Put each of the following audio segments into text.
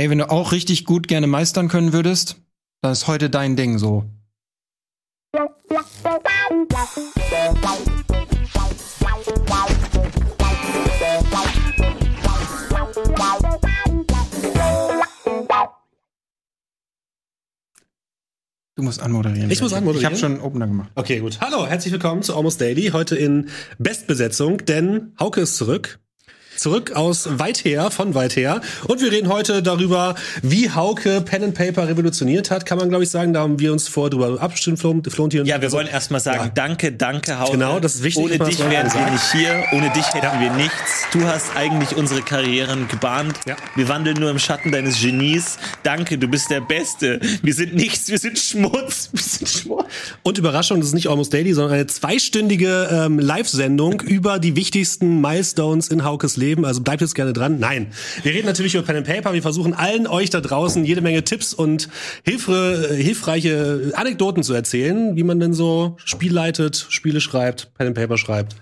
Ey, wenn du auch richtig gut gerne meistern können würdest, dann ist heute dein Ding so. Du musst anmoderieren. Ich muss anmoderieren? Ich habe schon Opener gemacht. Okay, gut. Hallo, herzlich willkommen zu Almost Daily. Heute in Bestbesetzung, denn Hauke ist zurück. Zurück aus weit her, von weit her. Und wir reden heute darüber, wie Hauke Pen and Paper revolutioniert hat, kann man glaube ich sagen. Da haben wir uns vor drüber abgestimmt, Flontier. Ja, wir wollen erstmal sagen, Ja. danke, danke, Hauke. Genau, das ist wichtig, Ohne dich wären wir nicht hier, ohne dich hätten wir nichts. Du hast eigentlich unsere Karrieren gebahnt. Ja. Wir wandeln nur im Schatten deines Genies. Danke, du bist der Beste. Wir sind nichts, wir sind Schmutz. Wir sind Schmutz. Und Überraschung, das ist nicht Almost Daily, sondern eine zweistündige ähm, Live-Sendung über die wichtigsten Milestones in Haukes Leben. Also bleibt jetzt gerne dran. Nein, wir reden natürlich über Pen and Paper. Wir versuchen allen euch da draußen jede Menge Tipps und hilfre, äh, hilfreiche Anekdoten zu erzählen, wie man denn so Spiel leitet, Spiele schreibt, Pen and Paper schreibt.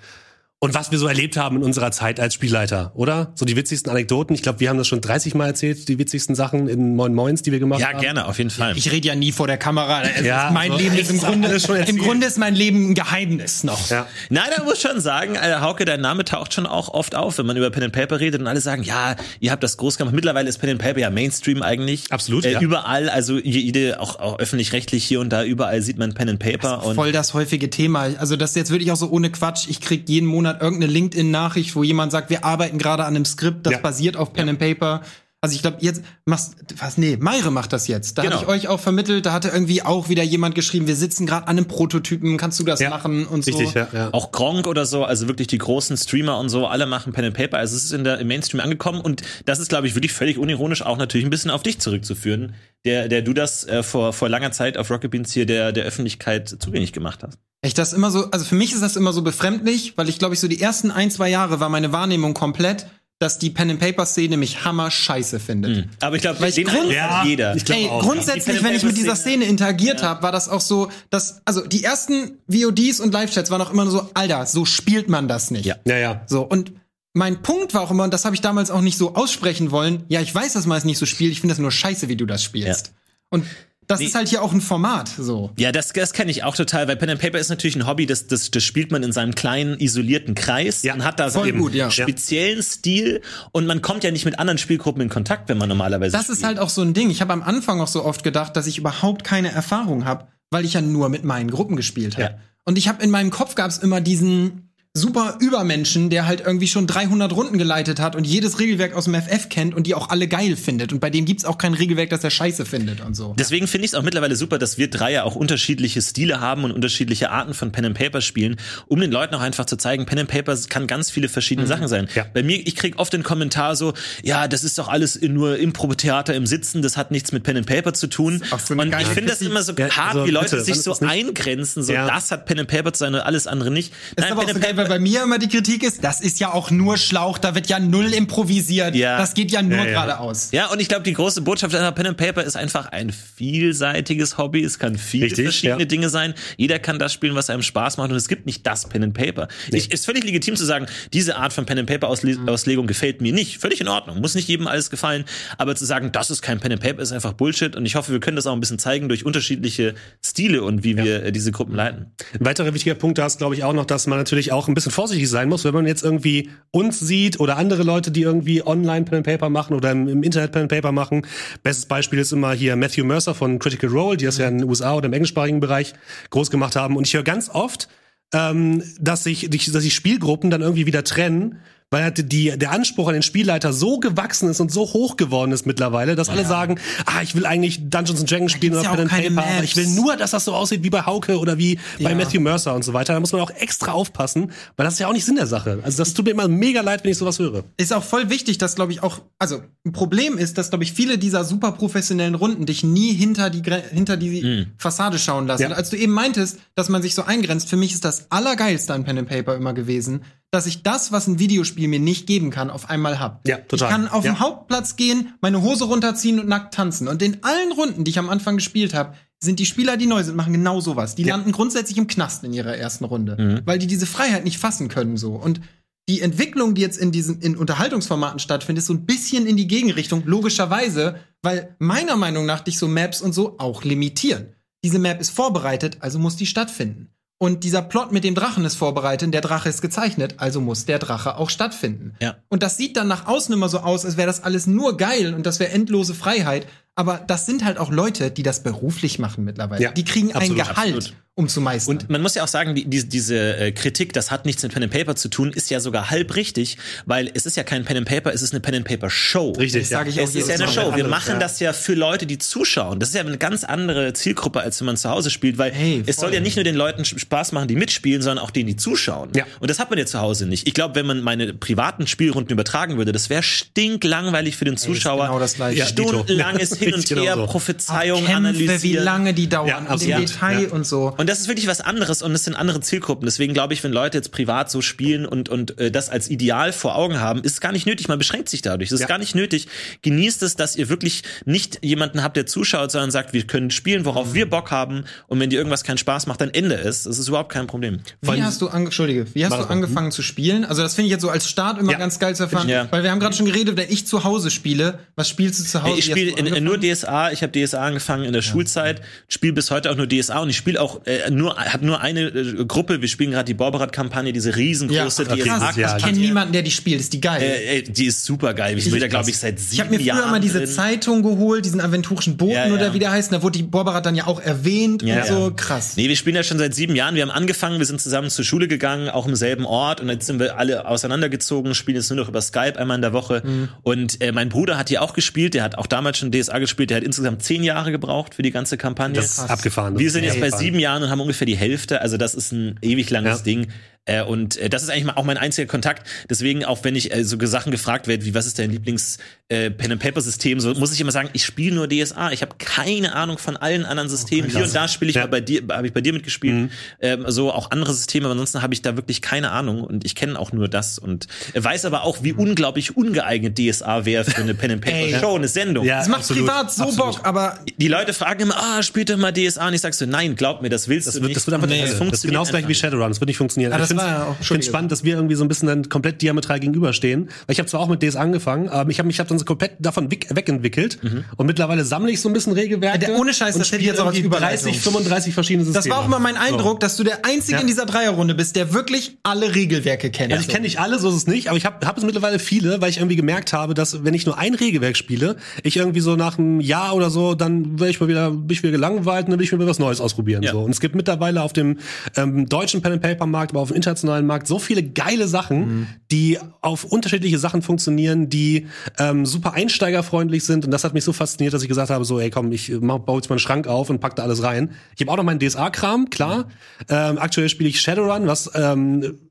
Und was wir so erlebt haben in unserer Zeit als Spielleiter, oder? So die witzigsten Anekdoten. Ich glaube, wir haben das schon 30 Mal erzählt, die witzigsten Sachen in Moin Moins, die wir gemacht Ja, haben. gerne, auf jeden Fall. Ich rede ja nie vor der Kamera. Ja, ist mein so Leben ist im Grunde, schon im. Grunde ist mein Leben ein Geheimnis noch. Ja. Nein, da muss schon sagen, äh, Hauke, dein Name taucht schon auch oft auf, wenn man über Pen and Paper redet und alle sagen, ja, ihr habt das groß gemacht. Mittlerweile ist Pen and Paper ja Mainstream eigentlich. Absolut, Äh, ja. Überall, also jede, auch, auch öffentlich-rechtlich hier und da, überall sieht man Pen and Paper. und Voll das häufige Thema. Also das ist jetzt wirklich auch so ohne Quatsch. Ich krieg jeden Monat irgendeine LinkedIn-Nachricht, wo jemand sagt, wir arbeiten gerade an einem Skript, das Ja. basiert auf Pen and Paper. Also ich glaube, jetzt machst was nee, Meire macht das jetzt. Da Genau. hatte ich euch auch vermittelt, da hatte irgendwie auch wieder jemand geschrieben, wir sitzen gerade an einem Prototypen, kannst du das Ja. machen und so. Richtig, ja, ja. Auch Gronk oder so, also wirklich die großen Streamer und so, alle machen Pen and Paper. Also es ist in der, im Mainstream angekommen und das ist, glaube ich, wirklich völlig unironisch auch natürlich ein bisschen auf dich zurückzuführen, der, der du das äh, vor, vor langer Zeit auf Rocket Beans hier der, der Öffentlichkeit zugänglich gemacht hast. Ich das immer so, also für mich ist das immer so befremdlich, weil ich glaube ich so die ersten ein, zwei Jahre war meine Wahrnehmung komplett, dass die Pen and Paper Szene mich hammer scheiße findet. Aber ich glaube, Weil ich den Grund- Eindruck Ja, jeder. ich glaub Ey, auch, grundsätzlich, wenn ich mit dieser Szene interagiert habe, war das auch so, dass, also die ersten VODs und Live-Chats waren auch immer nur so, Alter, so spielt man das nicht. Ja. Ja, ja. So, und mein Punkt war auch immer, und das habe ich damals auch nicht so aussprechen wollen, ja, ich weiß, dass man es nicht so spielt, ich finde das nur scheiße, wie du das spielst. Und das Nee. ist halt hier auch ein Format, so. Ja, das, das kenne ich auch total, weil Pen and Paper ist natürlich ein Hobby, das, das, das spielt man in seinem kleinen, isolierten Kreis Ja, und hat da so voll einen gut, ja. speziellen Stil und man kommt ja nicht mit anderen Spielgruppen in Kontakt, wenn man normalerweise Das ist halt auch so ein Ding. Ich habe am Anfang auch so oft gedacht, dass ich überhaupt keine Erfahrung habe, weil ich ja nur mit meinen Gruppen gespielt habe. Ja. Und ich habe in meinem Kopf gab es immer diesen super Übermenschen, der halt irgendwie schon 300 Runden geleitet hat und jedes Regelwerk aus dem FF kennt und die auch alle geil findet. Und bei dem gibt's auch kein Regelwerk, das er scheiße findet und so. Deswegen finde ich es auch mittlerweile super, dass wir drei ja auch unterschiedliche Stile haben und unterschiedliche Arten von Pen and Paper spielen, um den Leuten auch einfach zu zeigen, Pen and Paper kann ganz viele verschiedene Sachen sein. Ja. Bei mir, ich krieg oft den Kommentar so, ja, das ist doch alles nur Impro-Theater im Sitzen, das hat nichts mit Pen and Paper zu tun. so und ich finde das immer so Ja, hart, also wie Leute bitte, sich so eingrenzen, so Ja. das hat Pen and Paper zu sein und alles andere nicht. ist aber auch Pen so and geil, weil bei mir immer die Kritik ist, das ist ja auch nur Schlauch, da wird ja null improvisiert. Ja. Das geht ja nur Ja, ja. geradeaus. Ja, und ich glaube, die große Botschaft an Pen and Paper ist einfach ein vielseitiges Hobby. Es kann viele Richtig, verschiedene ja. Dinge sein. Jeder kann das spielen, was einem Spaß macht. Und es gibt nicht das Pen and Paper. Ich, ist völlig legitim zu sagen, diese Art von Pen and Paper Ausle Mhm. Auslegung gefällt mir nicht. Völlig in Ordnung. Muss nicht jedem alles gefallen. Aber zu sagen, das ist kein Pen and Paper, ist einfach Bullshit. Und ich hoffe, wir können das auch ein bisschen zeigen durch unterschiedliche Stile und wie wir äh, diese Gruppen leiten. Ein weiterer wichtiger Punkt da ist, glaube ich, auch noch, dass man natürlich auch ein bisschen vorsichtig sein muss, wenn man jetzt irgendwie uns sieht oder andere Leute, die irgendwie online Pen and Paper machen oder im, im Internet Pen and Paper machen. Bestes Beispiel ist immer hier Matthew Mercer von Critical Role, die das ja in den USA oder im englischsprachigen Bereich groß gemacht haben. Und ich höre ganz oft, ähm, dass sich, dass sich Spielgruppen dann irgendwie wieder trennen, weil halt die, der Anspruch an den Spielleiter so gewachsen ist und so hoch geworden ist mittlerweile, dass alle sagen, ah, ich will eigentlich Dungeons and Dragons spielen oder ja Pen and Paper, aber ich will Maps. nur, dass das so aussieht wie bei Hauke oder wie bei Ja. Matthew Mercer und so weiter. Da muss man auch extra aufpassen, weil das ist ja auch nicht Sinn der Sache. Also das tut mir immer mega leid, wenn ich sowas höre. ist auch voll wichtig, dass, glaube ich, auch, also ein Problem ist, dass, glaube ich, viele dieser super professionellen Runden dich nie hinter die, hinter die Fassade schauen lassen. Ja. Als du eben meintest, dass man sich so eingrenzt, für mich ist das Allergeilste an Pen and Paper immer gewesen, dass ich das, was ein Videospiel mir nicht geben kann, auf einmal hab. Ja, total. Ich kann auf Ja. den Hauptplatz gehen, meine Hose runterziehen und nackt tanzen. Und in allen Runden, die ich am Anfang gespielt habe, sind die Spieler, die neu sind, machen genau sowas. Die Ja. landen grundsätzlich im Knast in ihrer ersten Runde, weil die diese Freiheit nicht fassen können so. Und die Entwicklung, die jetzt in diesen in Unterhaltungsformaten stattfindet, ist so ein bisschen in die Gegenrichtung, logischerweise, weil meiner Meinung nach dich so Maps und so auch limitieren. Diese Map ist vorbereitet, also muss die stattfinden. Und dieser Plot mit dem Drachen ist vorbereitet, der Drache ist gezeichnet, also muss der Drache auch stattfinden. Ja. Und das sieht dann nach außen immer so aus, als wäre das alles nur geil und das wäre endlose Freiheit. Aber das sind halt auch Leute, die das beruflich machen mittlerweile. Ja, die kriegen absolut, ein Gehalt, absolut. Um zu meistern. Und man muss ja auch sagen, die, die, diese äh, Kritik, das hat nichts mit Pen and Paper zu tun, ist ja sogar halb richtig, weil es ist ja kein Pen and Paper, es ist eine Pen and Paper Show. Richtig, Das sage ich ja. auch Es ist ja eine. Show. Wir anderes, machen ja. das ja für Leute, die zuschauen. Das ist ja eine ganz andere Zielgruppe, als wenn man zu Hause spielt, weil Hey, es soll ja nicht nur den Leuten Spaß machen, die mitspielen, sondern auch denen, die zuschauen. Ja. Und das hat man ja zu Hause nicht. Ich glaube, wenn man meine privaten Spielrunden übertragen würde, das wäre stinklangweilig für den Zuschauer. genau das Gleiche. Ja. Stundenlanges Hin und genau Her, so. Prophezeiung Kämpfe, analysieren. wie lange die dauern, Ja, absolut. dem Detail Ja. und so. Und das ist wirklich was anderes und es sind andere Zielgruppen. Deswegen glaube ich, wenn Leute jetzt privat so spielen und, und äh, das als Ideal vor Augen haben, ist es gar nicht nötig. Man beschränkt sich dadurch. Es ist Ja. gar nicht nötig. Genießt es, dass ihr wirklich nicht jemanden habt, der zuschaut, sondern sagt, wir können spielen, worauf wir Bock haben. Und wenn dir irgendwas keinen Spaß macht, dann Ende es. Das ist überhaupt kein Problem. Wie hast du, ange Entschuldige, wie hast du das angefangen zu spielen? Also das finde ich jetzt so als Start immer Ja. ganz geil zu erfahren, Ja. weil wir haben gerade schon geredet, wenn ich zu Hause spiele, was spielst du zu Hause? ich spiele nur DSA. Ich habe DSA angefangen in der Schulzeit, spiele bis heute auch nur DSA und ich spiele auch äh, nur habe nur eine äh, Gruppe. Wir spielen gerade die Borberat-Kampagne, diese ja, riesengroße krass, dieses Jahr. ich kenne niemanden, der die spielt, ist die geil. Äh, die ist super geil. Ich bin da glaube ich seit sieben ich habe mir früher Jahren mal diese drin. Zeitung geholt, diesen aventurischen Boten Ja, ja. oder wie der heißt, da wurde die Borberat dann ja auch erwähnt Ja, und so, ja. krass. Nee, wir spielen ja schon seit sieben Jahren. Wir haben angefangen, wir sind zusammen zur Schule gegangen, auch im selben Ort und jetzt sind wir alle auseinandergezogen, spielen jetzt nur noch über Skype einmal in der Woche. Mhm. Und äh, mein Bruder hat hier auch gespielt, der hat auch damals schon DSA gespielt, der hat insgesamt zehn Jahre gebraucht für die ganze Kampagne. Das ist abgefahren. Wir sind jetzt bei sieben Jahren und haben ungefähr die Hälfte, also das ist ein ewig langes Ja. Ding. Äh, und äh, das ist eigentlich mal auch mein einziger Kontakt. Deswegen, auch wenn ich äh, so Sachen gefragt werde, wie was ist dein Lieblings äh, Pen and Paper System, so muss ich immer sagen, ich spiele nur DSA. Ich habe keine Ahnung von allen anderen Systemen. Hier und da spiele ich Ja. mal bei dir, habe ich bei dir mitgespielt. Ähm, so auch andere Systeme, aber ansonsten habe ich da wirklich keine Ahnung und ich kenne auch nur das und äh, weiß aber auch, wie unglaublich ungeeignet DSA wäre für eine Pen and Paper Ey. Show, eine Sendung. Ja, Das macht absolut, privat so absolut. Bock, aber Die Leute fragen immer, ah, spielt doch mal DSA und ich sag so, nein, glaub mir, das willst Das du wird, nicht. das wird einfach Nee, nicht. das Das, ist funktioniert genauso gleich einfach wie. Shadowrun. Das wird nicht funktionieren. Ich das finde war ja auch- spannend, dass wir irgendwie so ein bisschen dann komplett diametral gegenüberstehen. Weil ich habe zwar auch mit DS angefangen, aber ich habe mich hab dann so komplett davon weg, wegentwickelt. Und mittlerweile sammle ich so ein bisschen Regelwerke. Der- ohne Scheiß, das hätte jetzt auch als spiele irgendwie Überleitung. 30, 35 verschiedene Systeme. das war auch immer mein Eindruck, So. dass du der Einzige Ja. in dieser Dreierrunde bist, der wirklich alle Regelwerke kennt. Also ich kenne nicht alle, so ist es nicht, aber ich habe hab es mittlerweile viele, weil ich irgendwie gemerkt habe, dass wenn ich nur ein Regelwerk spiele, ich irgendwie so nach einem Jahr oder so, dann werde ich mal wieder, bin ich wieder gelangweilt und dann will ich mir was Neues ausprobieren. Ja. So. Und es gibt mittlerweile auf dem ähm, deutschen Pen and Paper Markt, aber auf dem internationalen Markt so viele geile Sachen, die auf unterschiedliche Sachen funktionieren, die ähm, super einsteigerfreundlich sind. Und das hat mich so fasziniert, dass ich gesagt habe, so, ey, komm, ich mach, baue jetzt mal einen Schrank auf und pack da alles rein. Ich habe auch noch meinen DSA-Kram, klar. Ähm, aktuell spiele ich Shadowrun, was ähm,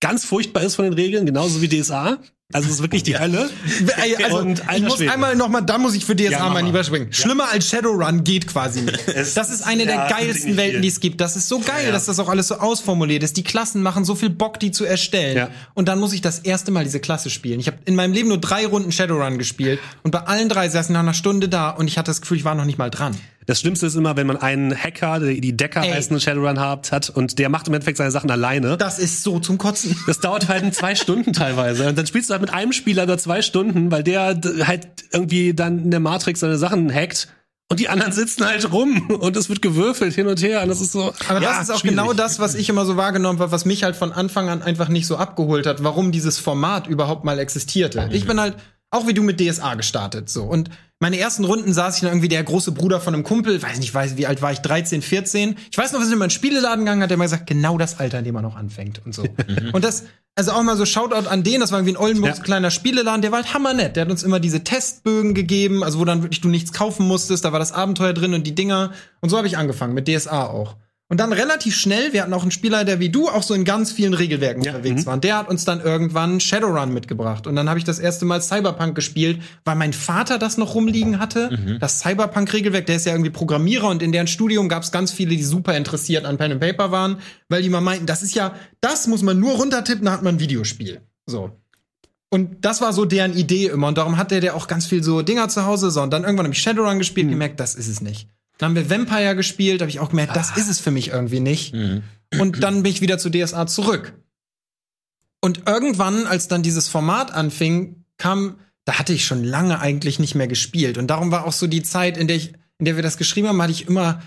ganz furchtbar ist von den Regeln, genauso wie DSA. Also es ist wirklich die Hölle. Ey, also, Und ich muss Schwede. einmal noch mal, da muss ich für DSA Ja, mal mal. lieber springen. Schlimmer als Shadowrun geht quasi nicht. Das ist eine ja, der geilsten Welten, die es gibt. Das ist so geil, Ja. dass das auch alles so ausformuliert ist. Die Klassen machen so viel Bock, die zu erstellen. Ja. Und dann muss ich das erste Mal diese Klasse spielen. Ich habe in meinem Leben nur drei Runden Shadowrun gespielt und bei allen drei saßen nach einer Stunde da und ich hatte das Gefühl, ich war noch nicht mal dran. Das Schlimmste ist immer, wenn man einen Hacker, die die Decker Ey. heißen Shadowrun hat, hat und der macht im Endeffekt seine Sachen alleine. Das ist so zum Kotzen. Das dauert halt zwei Stunden teilweise. Und dann spielst du halt mit einem Spieler über zwei Stunden, weil der halt irgendwie dann in der Matrix seine Sachen hackt. Und die anderen sitzen halt rum und es wird gewürfelt hin und her. Und das ist so. Aber ja, das ist auch schwierig. genau das, was ich immer so wahrgenommen habe, was mich halt von Anfang an einfach nicht so abgeholt hat, warum dieses Format überhaupt mal existierte. Ich bin halt auch wie du mit DSA gestartet so und meine ersten Runden saß ich dann irgendwie der große Bruder von einem Kumpel, weiß nicht, weiß wie alt war ich, 13, 14. Ich weiß noch, wir sind in meinen Spieleladen gegangen, hat der mal gesagt, genau das Alter, in dem man noch anfängt und so. und das also auch mal so Shoutout an den, das war irgendwie ein Oldenburgs Ja. kleiner Spieleladen, der war halt hammernett. Der hat uns immer diese Testbögen gegeben, also wo dann wirklich du nichts kaufen musstest, da war das Abenteuer drin und die Dinger. Und so habe ich angefangen, mit DSA auch. Und dann relativ schnell, wir hatten auch einen Spieler, der wie du auch so in ganz vielen Regelwerken unterwegs war. Und der hat uns dann irgendwann Shadowrun mitgebracht. Und dann habe ich das erste Mal Cyberpunk gespielt, weil mein Vater das noch rumliegen hatte. Das Cyberpunk-Regelwerk, der ist ja irgendwie Programmierer und in deren Studium gab es ganz viele, die super interessiert an Pen and Paper waren, weil die mal meinten, das ist ja, das muss man nur runtertippen, dann hat man ein Videospiel. So. Und das war so deren Idee immer. Und darum hatte der auch ganz viel so Dinger zu Hause. So. Und dann irgendwann habe ich Shadowrun gespielt, gemerkt, das ist es nicht. Dann haben wir Vampire gespielt, habe ich auch gemerkt, das ist es für mich irgendwie nicht. Und dann bin ich wieder zu DSA zurück. Und irgendwann, als dann dieses Format anfing, kam, da hatte ich schon lange eigentlich nicht mehr gespielt. Und darum war auch so die Zeit, in der ich, in der wir das geschrieben haben, hatte ich immer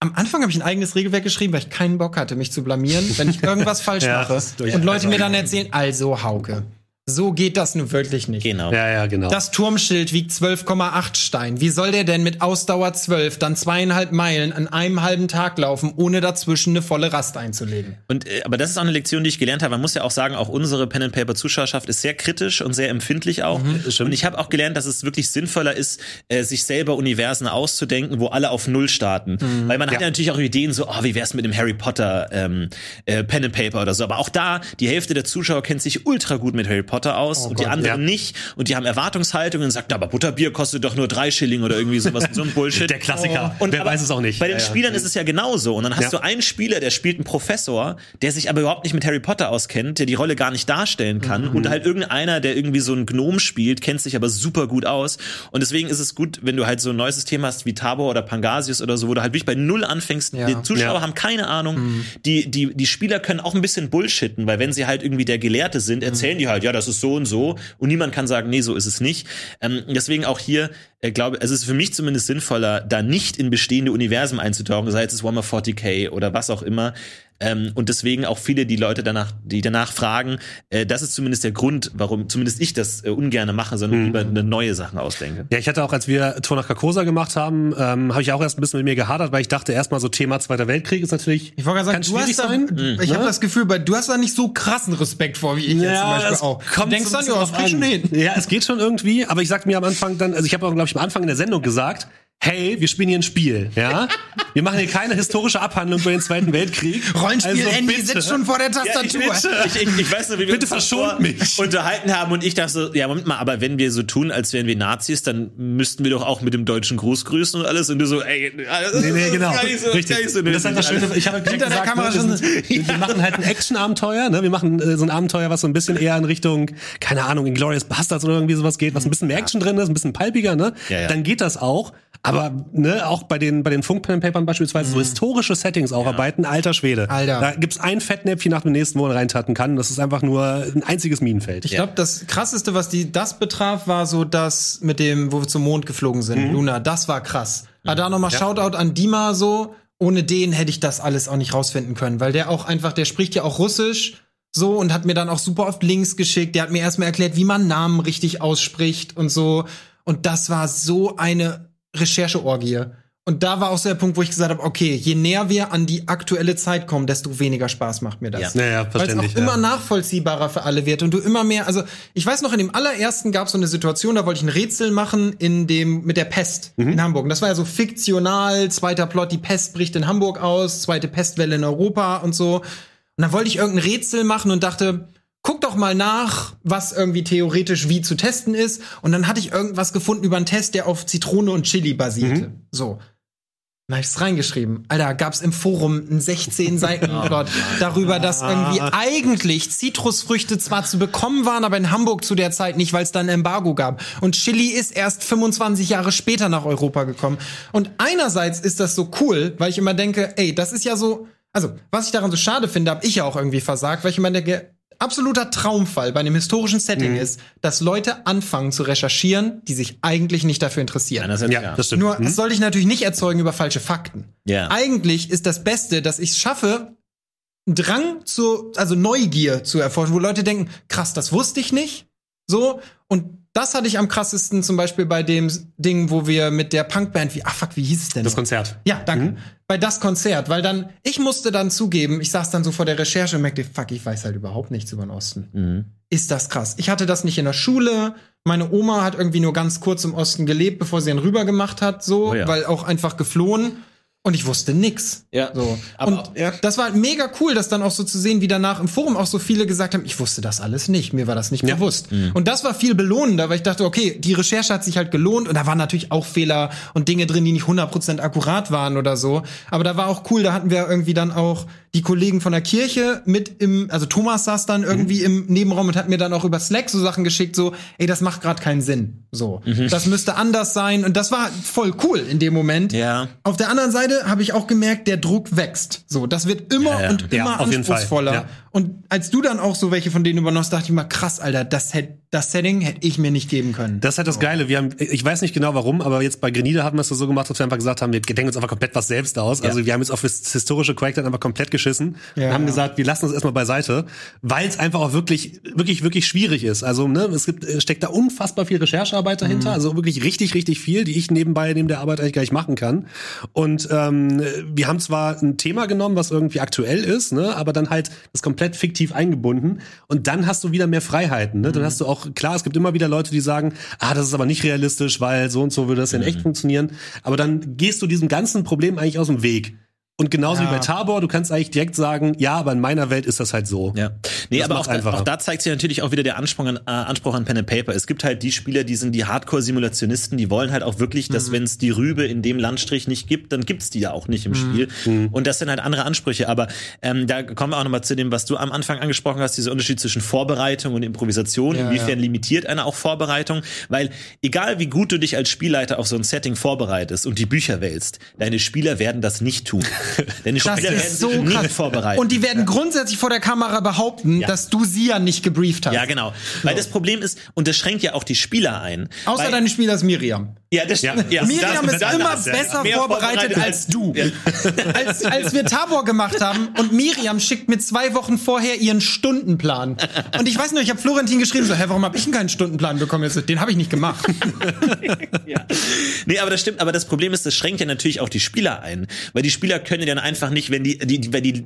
am Anfang habe ich ein eigenes Regelwerk geschrieben, weil ich keinen Bock hatte, mich zu blamieren, wenn ich irgendwas falsch mache. Und Leute mir dann erzählen, also Hauke, so geht das nun wirklich nicht. Genau. Ja, ja, genau. Das Turmschild wiegt 12,8 Stein. Wie soll der denn mit Ausdauer 12 dann zweieinhalb Meilen an einem halben Tag laufen, ohne dazwischen eine volle Rast einzulegen? Und äh, aber das ist auch eine Lektion, die ich gelernt habe. Man muss ja auch sagen, auch unsere Pen and Paper Zuschauerschaft ist sehr kritisch und sehr empfindlich auch. Und ich habe auch gelernt, dass es wirklich sinnvoller ist, äh, sich selber Universen auszudenken, wo alle auf Null starten, weil man hat ja natürlich auch Ideen so, oh, wie wär's mit dem Harry Potter ähm, äh, Pen and Paper oder so. Aber auch da die Hälfte der Zuschauer kennt sich ultra gut mit Harry Potter aus und die Gott, anderen ja. nicht und die haben Erwartungshaltungen und sagt, aber Butterbier kostet doch nur drei Schilling oder irgendwie sowas, so ein Bullshit. Der Klassiker. Und Wer weiß es auch nicht. Bei den Ja, ja. Spielern ist es ja genauso. Und dann hast Ja. du einen Spieler, der spielt einen Professor, der sich aber überhaupt nicht mit Harry Potter auskennt, der die Rolle gar nicht darstellen kann. Mhm. Und halt irgendeiner, der irgendwie so einen Gnom spielt, kennt sich aber super gut aus. Und deswegen ist es gut, wenn du halt so ein neues System hast wie Tabor oder Pangasius oder so, wo du halt wirklich bei Null anfängst. Ja. Die Zuschauer Ja. haben keine Ahnung. Die, die, die Spieler können auch ein bisschen bullshitten, weil wenn sie halt irgendwie der Gelehrte sind, erzählen die halt, ja, das ist so und so. Und niemand kann sagen, nee, so ist es nicht. Ähm, deswegen auch hier, äh, glaube es ist für mich zumindest sinnvoller, da nicht in bestehende Universen einzutauchen, sei es Warhammer 40k oder was auch immer. Ähm, und deswegen auch viele die Leute danach, die danach fragen, äh, das ist zumindest der Grund, warum zumindest ich das äh, ungerne mache, sondern lieber eine neue Sachen ausdenke. Ja, ich hatte auch, als wir Tor nach Carcosa gemacht haben, ähm, habe ich auch erst ein bisschen mit mir gehadert, weil ich dachte erstmal so Thema Zweiter Weltkrieg ist natürlich. Ich wollte gerade sagen, du schwierig hast da, sein. ich habe Ne? das Gefühl, bei, du hast da nicht so krassen Respekt vor, wie ich jetzt zum Beispiel das auch. kommt du denkst so ein dann, ja, das bisschen krieg schon hin. Ja, es geht schon irgendwie, aber ich sag mir am Anfang dann, also ich habe auch, glaube ich, am Anfang in der Sendung gesagt, hey, wir spielen hier ein Spiel, ja? Wir machen hier keine historische Abhandlung über den Zweiten Weltkrieg. Rollenspiel Also Andy bitte. sitzt schon vor der ich, Tastatur. ich, ich, ich weiß nur, wie wir Bitte uns verschont mich. unterhalten haben und ich dachte so, ja, Moment mal, aber wenn wir so tun, als wären wir Nazis, dann müssten wir doch auch mit dem deutschen Gruß grüßen und alles und du so, ey, das Nee, nee, genau. nicht so, Richtig. nicht so das ist halt das. Schöne, ich habe Hinter der gesagt, Kamera ne, wir, schon- wir, wir machen halt ein Action-Abenteuer, ne? Wir machen äh, so ein Abenteuer, was so ein bisschen eher in Richtung, keine Ahnung, Inglourious Bastards oder irgendwie sowas geht, was ein bisschen mehr Action drin ist, ein bisschen palpiger, ne? Ja, ja. Dann geht das auch. Aber ne, auch bei den bei den Funk-Pen-Papern beispielsweise so historische Settings aufarbeiten, alter Schwede. Mhm. Alter. Da gibt's ein Fettnäpfchen nach dem nächsten, wo man reintatten kann. Das ist einfach nur ein einziges Minenfeld. Ich glaube, das krasseste, was die das betraf, war so das mit dem, wo wir zum Mond geflogen sind, Luna. Das war krass. Aber da nochmal Shoutout an Dima so. Ohne den hätte ich das alles auch nicht rausfinden können, weil der auch einfach, der spricht ja auch Russisch so und hat mir dann auch super oft Links geschickt. Der hat mir erstmal erklärt, wie man Namen richtig ausspricht und so. Und das war so eine Rechercheorgie. Und da war auch so der Punkt, wo ich gesagt habe, okay, je näher wir an die aktuelle Zeit kommen, desto weniger Spaß macht mir das. Ja. Ja, ja, Weil es auch immer ja. nachvollziehbarer für alle wird und du immer mehr, also ich weiß noch, in dem allerersten gab es so eine Situation, da wollte ich ein Rätsel machen in dem, mit der Pest Mhm. in Hamburg. Und das war ja so fiktional, zweiter Plot, die Pest bricht in Hamburg aus, zweite Pestwelle in Europa und so. Und dann wollte ich irgendein Rätsel machen und dachte, guck doch mal nach, was irgendwie theoretisch wie zu testen ist. Und dann hatte ich irgendwas gefunden über einen Test, der auf Zitrone und Chili basierte. Mhm. So. Dann hab ich's reingeschrieben. Alter, gab's im Forum einen 16 Seiten Plot darüber, dass irgendwie eigentlich Zitrusfrüchte zwar zu bekommen waren, aber in Hamburg zu der Zeit nicht, weil es dann ein Embargo gab. Und Chili ist erst 25 Jahre später nach Europa gekommen. Und einerseits ist das so cool, weil ich immer denke, ey, das ist ja so, also, was ich daran so schade finde, habe ich ja auch irgendwie versagt, weil ich immer denke, absoluter Traumfall bei einem historischen Setting ist, dass Leute anfangen zu recherchieren, die sich eigentlich nicht dafür interessieren. Einerseits, Ja, das stimmt. Nur, Hm? das sollte ich natürlich nicht erzeugen über falsche Fakten. Ja. Eigentlich ist das Beste, dass ich es schaffe, einen Drang zu, also Neugier zu erforschen, wo Leute denken, krass, das wusste ich nicht. So. Und das hatte ich am krassesten zum Beispiel bei dem Ding, wo wir mit der Punkband, wie, ach fuck, wie hieß es denn? Das noch? Konzert. Ja, danke. Bei das Konzert, weil dann, ich musste dann zugeben, ich saß dann so vor der Recherche und merkte, fuck, ich weiß halt überhaupt nichts über den Osten. Mhm. Ist das krass. Ich hatte das nicht in der Schule. Meine Oma hat irgendwie nur ganz kurz im Osten gelebt, bevor sie ihn rüber gemacht hat, so, Oh ja. weil auch einfach geflohen. Und ich wusste nix. Ja. So. Aber- und ja. das war halt mega cool, das dann auch so zu sehen, wie danach im Forum auch so viele gesagt haben, ich wusste das alles nicht, mir war das nicht bewusst. Mhm. Und das war viel belohnender, weil ich dachte, okay, die Recherche hat sich halt gelohnt und da waren natürlich auch Fehler und Dinge drin, die nicht 100% akkurat waren oder so. Aber da war auch cool, da hatten wir irgendwie dann auch die Kollegen von der Kirche mit im, also Thomas saß dann irgendwie im Nebenraum und hat mir dann auch über Slack so Sachen geschickt, so, ey, das macht gerade keinen Sinn. So, das müsste anders sein und das war voll cool in dem Moment. Ja. Auf der anderen Seite habe ich auch gemerkt, der Druck wächst. So, das wird immer Ja, ja. und Ja, immer Fall. anspruchsvoller. Ja. Und als du dann auch so welche von denen übernommst, dachte ich mal, krass, Alter, das, hätt, das Setting hätte ich mir nicht geben können. Das ist halt das Geile. Wir haben, ich weiß nicht genau warum, aber jetzt bei Grenada haben wir es so gemacht, dass wir einfach gesagt haben, wir denken uns einfach komplett was selbst aus. Also wir haben jetzt auf das historische Quake dann einfach komplett geschissen Ja. und haben gesagt, wir lassen uns erstmal beiseite, weil es einfach auch wirklich, wirklich, wirklich schwierig ist. Also ne, es gibt, äh, steckt da unfassbar viel Recherchearbeit dahinter, also wirklich richtig, richtig viel, die ich nebenbei neben der Arbeit eigentlich gar nicht machen kann. Und ähm, wir haben zwar ein Thema genommen, was irgendwie aktuell ist, ne, aber dann halt das komplett fiktiv eingebunden. Und dann hast du wieder mehr Freiheiten. Ne? Dann hast du auch, klar, es gibt immer wieder Leute, die sagen, ah, das ist aber nicht realistisch, weil so und so würde das ja in echt funktionieren. Aber dann gehst du diesem ganzen Problem eigentlich aus dem Weg. Und genauso Ja. wie bei Tabor, du kannst eigentlich direkt sagen, ja, aber in meiner Welt ist das halt so. Ja. Nee, Das aber auch da, auch da zeigt sich natürlich auch wieder der Anspruch an, äh, Anspruch an Pen and Paper. Es gibt halt die Spieler, die sind die Hardcore-Simulationisten, die wollen halt auch wirklich, Mhm. dass wenn es die Rübe in dem Landstrich nicht gibt, dann gibt's die ja auch nicht im Spiel. Mhm. Und das sind halt andere Ansprüche. Aber ähm, da kommen wir auch nochmal zu dem, was du am Anfang angesprochen hast, dieser Unterschied zwischen Vorbereitung und Improvisation. Ja, Inwiefern ja. limitiert einer auch Vorbereitung? Weil egal wie gut du dich als Spielleiter auf so ein Setting vorbereitest und die Bücher wählst, deine Spieler werden das nicht tun. Deine Das Spieler werden ist so krass. vorbereiten. Und die werden grundsätzlich vor der Kamera behaupten, Ja. dass du sie ja nicht gebrieft hast. Ja, genau. Weil das Problem ist, und das schränkt ja auch die Spieler ein. Außer weil, deine Spieler ist Miriam. ja, das Ja. ja. Miriam das- ist das- immer das- besser mehr vorbereitet als du. Ja. Als, als wir Tabor gemacht haben und Miriam schickt mir zwei Wochen vorher ihren Stundenplan. Und ich weiß noch, ich habe Florentin geschrieben, so, hä, warum habe ich denn keinen Stundenplan bekommen? Jetzt, so, Den habe ich nicht gemacht. ja. Nee, aber das stimmt, aber das Problem ist, das schränkt ja natürlich auch die Spieler ein. Weil die Spieler können ja dann einfach nicht, wenn die, die, weil die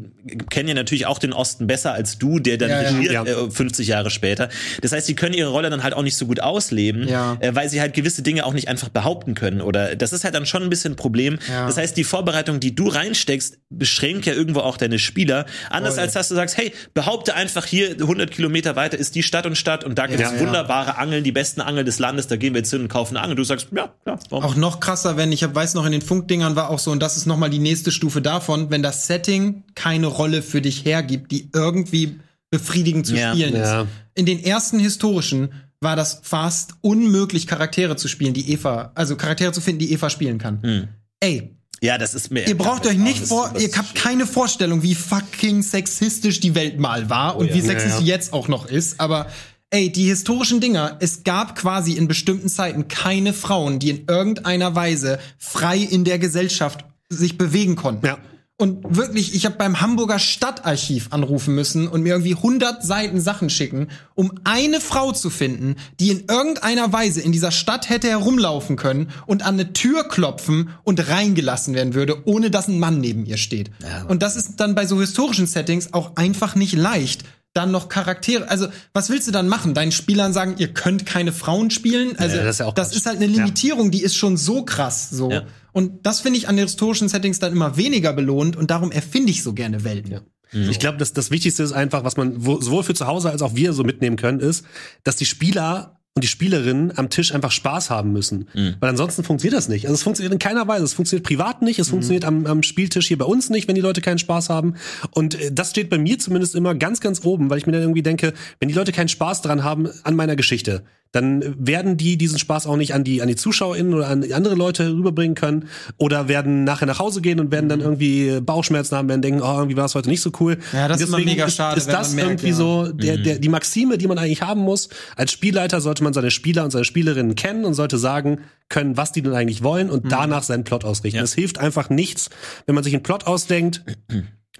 kennen ja natürlich auch den Osten besser als du, der dann Ja, regiert, Ja. Äh, 50 Jahre später. Das heißt, sie können ihre Rolle dann halt auch nicht so gut ausleben, Ja. äh, weil sie halt gewisse Dinge auch nicht einfach behaupten können. Oder das ist halt dann schon ein bisschen ein Problem. Ja. Das heißt, die Vorbereitung, die du reinsteckst, beschränkt ja irgendwo auch deine Spieler. Anders Voll. als dass du sagst, hey, behaupte einfach hier 100 Kilometer weiter ist die Stadt und Stadt und da Ja, ja. wunderbare Angeln, die besten Angeln des Landes, da gehen wir jetzt hin und kaufen eine Angel. Du sagst, ja, ja, warum? Auch noch krasser, wenn, ich hab, weiß noch, in den Funkdingern war auch so, und das ist nochmal die nächste Stufe davon, wenn das Setting keine Rolle für dich hergibt, die irgendwie befriedigend zu Ja. spielen Ja. ist. In den ersten historischen war das fast unmöglich, Charaktere zu spielen, die Eva, also Charaktere zu finden, die Eva spielen kann. Ey, Ja, das ist mir. Ihr braucht euch nicht vor, das- ihr habt keine Vorstellung, wie fucking sexistisch die Welt mal war und ja. wie sexistisch Ja, ja. jetzt auch noch ist. Aber ey, die historischen Dinger, es gab quasi in bestimmten Zeiten keine Frauen, die in irgendeiner Weise frei in der Gesellschaft sich bewegen konnten. Ja. Und wirklich, ich habe beim Hamburger Stadtarchiv anrufen müssen und mir irgendwie 100 Seiten Sachen schicken, um eine Frau zu finden, die in irgendeiner Weise in dieser Stadt hätte herumlaufen können und an eine Tür klopfen und reingelassen werden würde, ohne dass ein Mann neben ihr steht. und das ist dann bei so historischen Settings auch einfach nicht leicht. Dann noch Charaktere. Also, was willst du dann machen? Deinen Spielern sagen, ihr könnt keine Frauen spielen? Also, Ja, das ist ja das ist halt eine Limitierung, die ist schon so krass, so. Ja. Und das finde ich an den historischen Settings dann immer weniger belohnt und darum erfinde ich so gerne Welten. Ich glaube, das, das Wichtigste ist einfach, was man wo, sowohl für zu Hause als auch wir so mitnehmen können, ist, dass die Spieler und die Spielerinnen am Tisch einfach Spaß haben müssen. Weil ansonsten funktioniert das nicht. Also es funktioniert in keiner Weise. Es funktioniert privat nicht, es funktioniert am, am Spieltisch hier bei uns nicht, wenn die Leute keinen Spaß haben. Und äh, das steht bei mir zumindest immer ganz, ganz oben, weil ich mir dann irgendwie denke, wenn die Leute keinen Spaß dran haben an meiner Geschichte, dann werden die diesen Spaß auch nicht an die, an die ZuschauerInnen oder an andere Leute rüberbringen können oder werden nachher nach Hause gehen und werden dann irgendwie Bauchschmerzen haben, werden denken, oh, irgendwie war es heute nicht so cool. Ja, das ist Deswegen mega schade, Ist, ist das merkt, irgendwie ja. so der, der, die Maxime, die man eigentlich haben muss? Als Spielleiter sollte man seine Spieler und seine Spielerinnen kennen und sollte sagen können, was die denn eigentlich wollen und danach seinen Plot ausrichten. Ja. Es hilft einfach nichts, wenn man sich einen Plot ausdenkt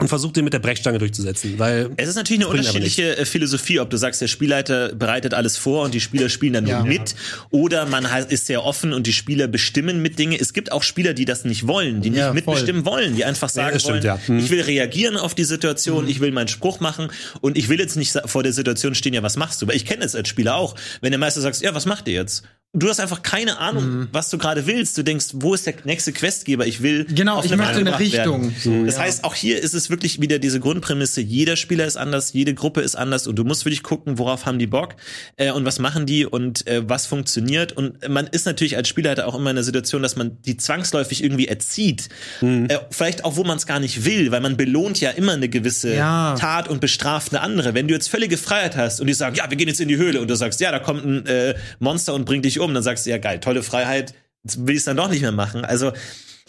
und versucht, den mit der Brechstange durchzusetzen, weil Es ist natürlich eine unterschiedliche äh, Philosophie, ob du sagst, der Spielleiter bereitet alles vor und die Spieler spielen dann nur Ja. mit, oder man ist sehr offen und die Spieler bestimmen mit Dinge. Es gibt auch Spieler, die das nicht wollen, die nicht Ja, voll. mitbestimmen wollen, die einfach sagen stimmt, wollen, ja. Mhm. ich will reagieren auf die Situation, ich will meinen Spruch machen und ich will jetzt nicht vor der Situation stehen, ja, was machst du? Weil ich kenne es als Spieler auch. Wenn der Meister sagt, ja, was macht ihr jetzt? Du hast einfach keine Ahnung, Mhm. was du gerade willst. Du denkst, wo ist der nächste Questgeber? Ich will Genau, auf ich möchte eine. Richtung. So, Das ja. heißt, auch hier ist es wirklich wieder diese Grundprämisse, jeder Spieler ist anders, jede Gruppe ist anders und du musst wirklich gucken, worauf haben die Bock äh, und was machen die und äh, was funktioniert. Und man ist natürlich als Spielleiter auch immer in der Situation, dass man die zwangsläufig irgendwie erzieht. Äh, vielleicht auch, wo man es gar nicht will, weil man belohnt ja immer eine gewisse Ja. Tat und bestraft eine andere. Wenn du jetzt völlige Freiheit hast und die sagen, ja, wir gehen jetzt in die Höhle und du sagst, ja, da kommt ein äh, Monster und bringt dich um, dann sagst du, ja geil, tolle Freiheit, will ich es dann doch nicht mehr machen. Also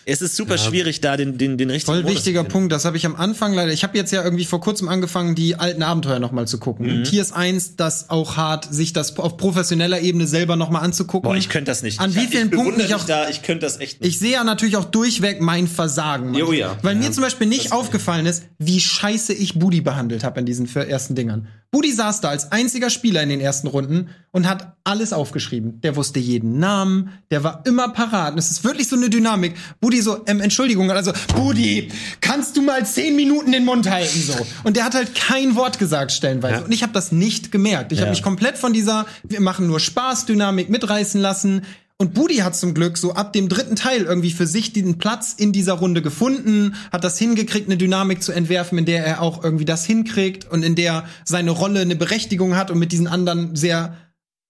Es ist super schwierig, da den, den, den richtigen Voll Modus wichtiger. Punkt, das habe ich am Anfang leider. Ich habe jetzt ja irgendwie vor kurzem angefangen, die alten Abenteuer nochmal zu gucken. Mhm. Tiers 1, das auch hart, sich das auf professioneller Ebene selber nochmal anzugucken. Boah, ich könnte das nicht. An ich, wie vielen Punkten ich auch da, ich könnte das echt nicht. Ich sehe ja natürlich auch durchweg mein Versagen. Jo, ja. Weil mir zum Beispiel nicht aufgefallen ist, wie scheiße ich Budi behandelt habe in diesen ersten Dingern. Budi saß da als einziger Spieler in den ersten Runden und hat alles aufgeschrieben. Der wusste jeden Namen, der war immer parat. Und es ist wirklich so eine Dynamik. Budi so, ähm, Entschuldigung, also, Budi, kannst du mal zehn Minuten den Mund halten, so. Und der hat halt kein Wort gesagt, stellenweise. Ja. Und ich habe das nicht gemerkt. Ich habe Ja. mich komplett von dieser, wir machen nur Spaß-Dynamik mitreißen lassen. Und Budi hat zum Glück so ab dem dritten Teil irgendwie für sich den Platz in dieser Runde gefunden, hat das hingekriegt, eine Dynamik zu entwerfen, in der er auch irgendwie das hinkriegt und in der seine Rolle eine Berechtigung hat und mit diesen anderen sehr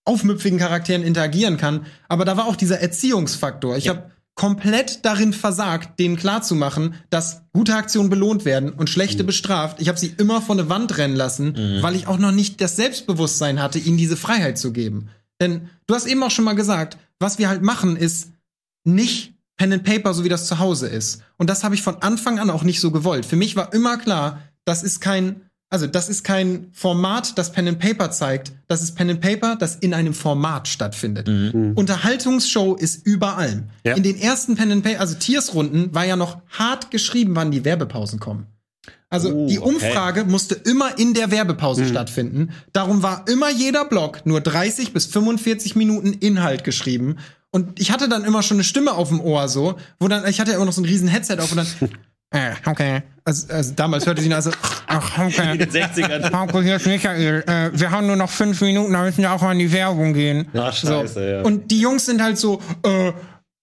aufmüpfigen Charakteren interagieren kann. Aber da war auch dieser Erziehungsfaktor. Ich habe komplett darin versagt, denen klarzumachen, dass gute Aktionen belohnt werden und schlechte bestraft. Ich habe sie immer vor eine Wand rennen lassen, weil ich auch noch nicht das Selbstbewusstsein hatte, ihnen diese Freiheit zu geben. Denn du hast eben auch schon mal gesagt, was wir halt machen, ist nicht Pen and Paper, so wie das zu Hause ist. Und das habe ich von Anfang an auch nicht so gewollt. Für mich war immer klar, das ist kein, also das ist kein Format, das Pen and Paper zeigt. Das ist Pen and Paper, das in einem Format stattfindet. Unterhaltungsshow ist überall. Ja. In den ersten Pen and Paper, also Tiers-Runden, war ja noch hart geschrieben, wann die Werbepausen kommen. Also Oh, die okay. Umfrage musste immer in der Werbepause stattfinden. Darum war immer jeder Blog nur 30 bis 45 Minuten Inhalt geschrieben. Und ich hatte dann immer schon eine Stimme auf dem Ohr so, wo dann, ich hatte ja immer noch so ein riesen Headset auf und dann, äh, okay. Also, also damals hörte sie dann also, ach, okay. in den 60ern. Marco, hier ist Michael. Äh, wir haben nur noch fünf Minuten, da müssen wir auch an die Werbung gehen. Ach, scheiße, so. ja. Und die Jungs sind halt so, äh,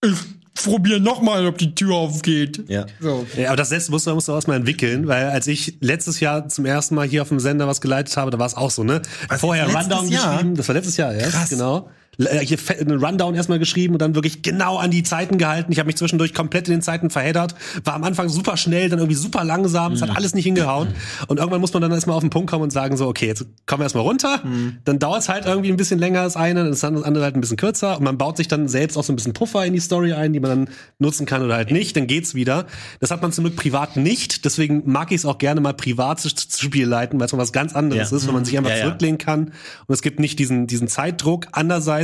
ich probiere noch mal, ob die Tür aufgeht. Ja. So. Ja, aber das letzte musst du, musst du erstmal entwickeln, weil als ich letztes Jahr zum ersten Mal hier auf dem Sender was geleitet habe, da war es auch so, ne? Vorher letztes Rundown Jahr? geschrieben, das war letztes Jahr erst, Krass. genau. L- Hier einen Rundown erstmal geschrieben und dann wirklich genau an die Zeiten gehalten. Ich habe mich zwischendurch komplett in den Zeiten verheddert, war am Anfang super schnell, dann irgendwie super langsam, es hat alles nicht hingehauen. Und irgendwann muss man dann erstmal auf den Punkt kommen und sagen so, okay, jetzt kommen wir erstmal runter, dann dauert es halt irgendwie ein bisschen länger das eine, dann ist das andere halt ein bisschen kürzer und man baut sich dann selbst auch so ein bisschen Puffer in die Story ein, die man dann nutzen kann oder halt nicht, dann geht's wieder. Das hat man zum Glück privat nicht, deswegen mag ich es auch gerne mal privat zu, zu Spiel leiten, weil es mal was ganz anderes Ja. ist, wenn man sich einfach Ja, ja. zurücklehnen kann und es gibt nicht diesen, diesen Zeitdruck. Andererseits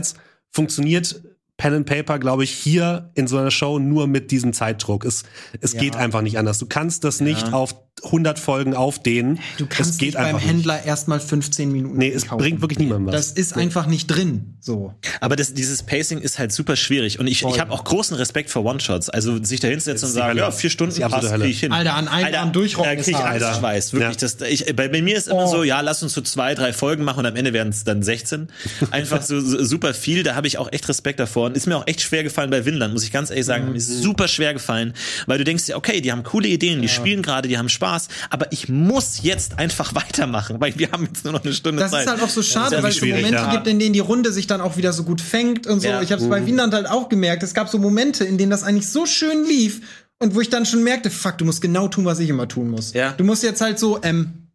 funktioniert Pen and Paper, glaube ich, hier in so einer Show nur mit diesem Zeitdruck. Es, es geht einfach nicht anders. Du kannst das nicht auf 100 Folgen aufdehnen. Du kannst es geht nicht beim nicht. Händler erstmal 15 Minuten Nee, es kaufen. bringt wirklich niemandem was. Das ist einfach nicht drin. So. Aber das, dieses Pacing ist halt super schwierig. Und ich, ich habe auch großen Respekt vor One-Shots. Also sich da hinzusetzen und sagen, ja, vier Stunden passt, Hölle. krieg ich hin. Alter, an einem Arm durchrocken Da krieg ist ich hart. Angstschweiß. Wirklich. Ja. Das, ich, bei, bei mir ist immer Oh. so, ja, lass uns so zwei, drei Folgen machen und am Ende werden es dann 16. Einfach so, so super viel. Da habe ich auch echt Respekt davor. Und ist mir auch echt schwer gefallen bei Windland, muss ich ganz ehrlich sagen. Mir ist super schwer gefallen, weil du denkst dir, okay, die haben coole Ideen, die spielen gerade, die haben Spaß, aber ich muss jetzt einfach weitermachen, weil wir haben jetzt nur noch eine Stunde Das Zeit. ist halt auch so schade, weil es so Momente ja. gibt, in denen die Runde sich dann auch wieder so gut fängt und so. Ja. Ich habe es bei Wieland halt auch gemerkt. Es gab so Momente, in denen das eigentlich so schön lief und wo ich dann schon merkte, fuck, du musst genau tun, was ich immer tun muss. Ja. Du musst jetzt halt so, ähm.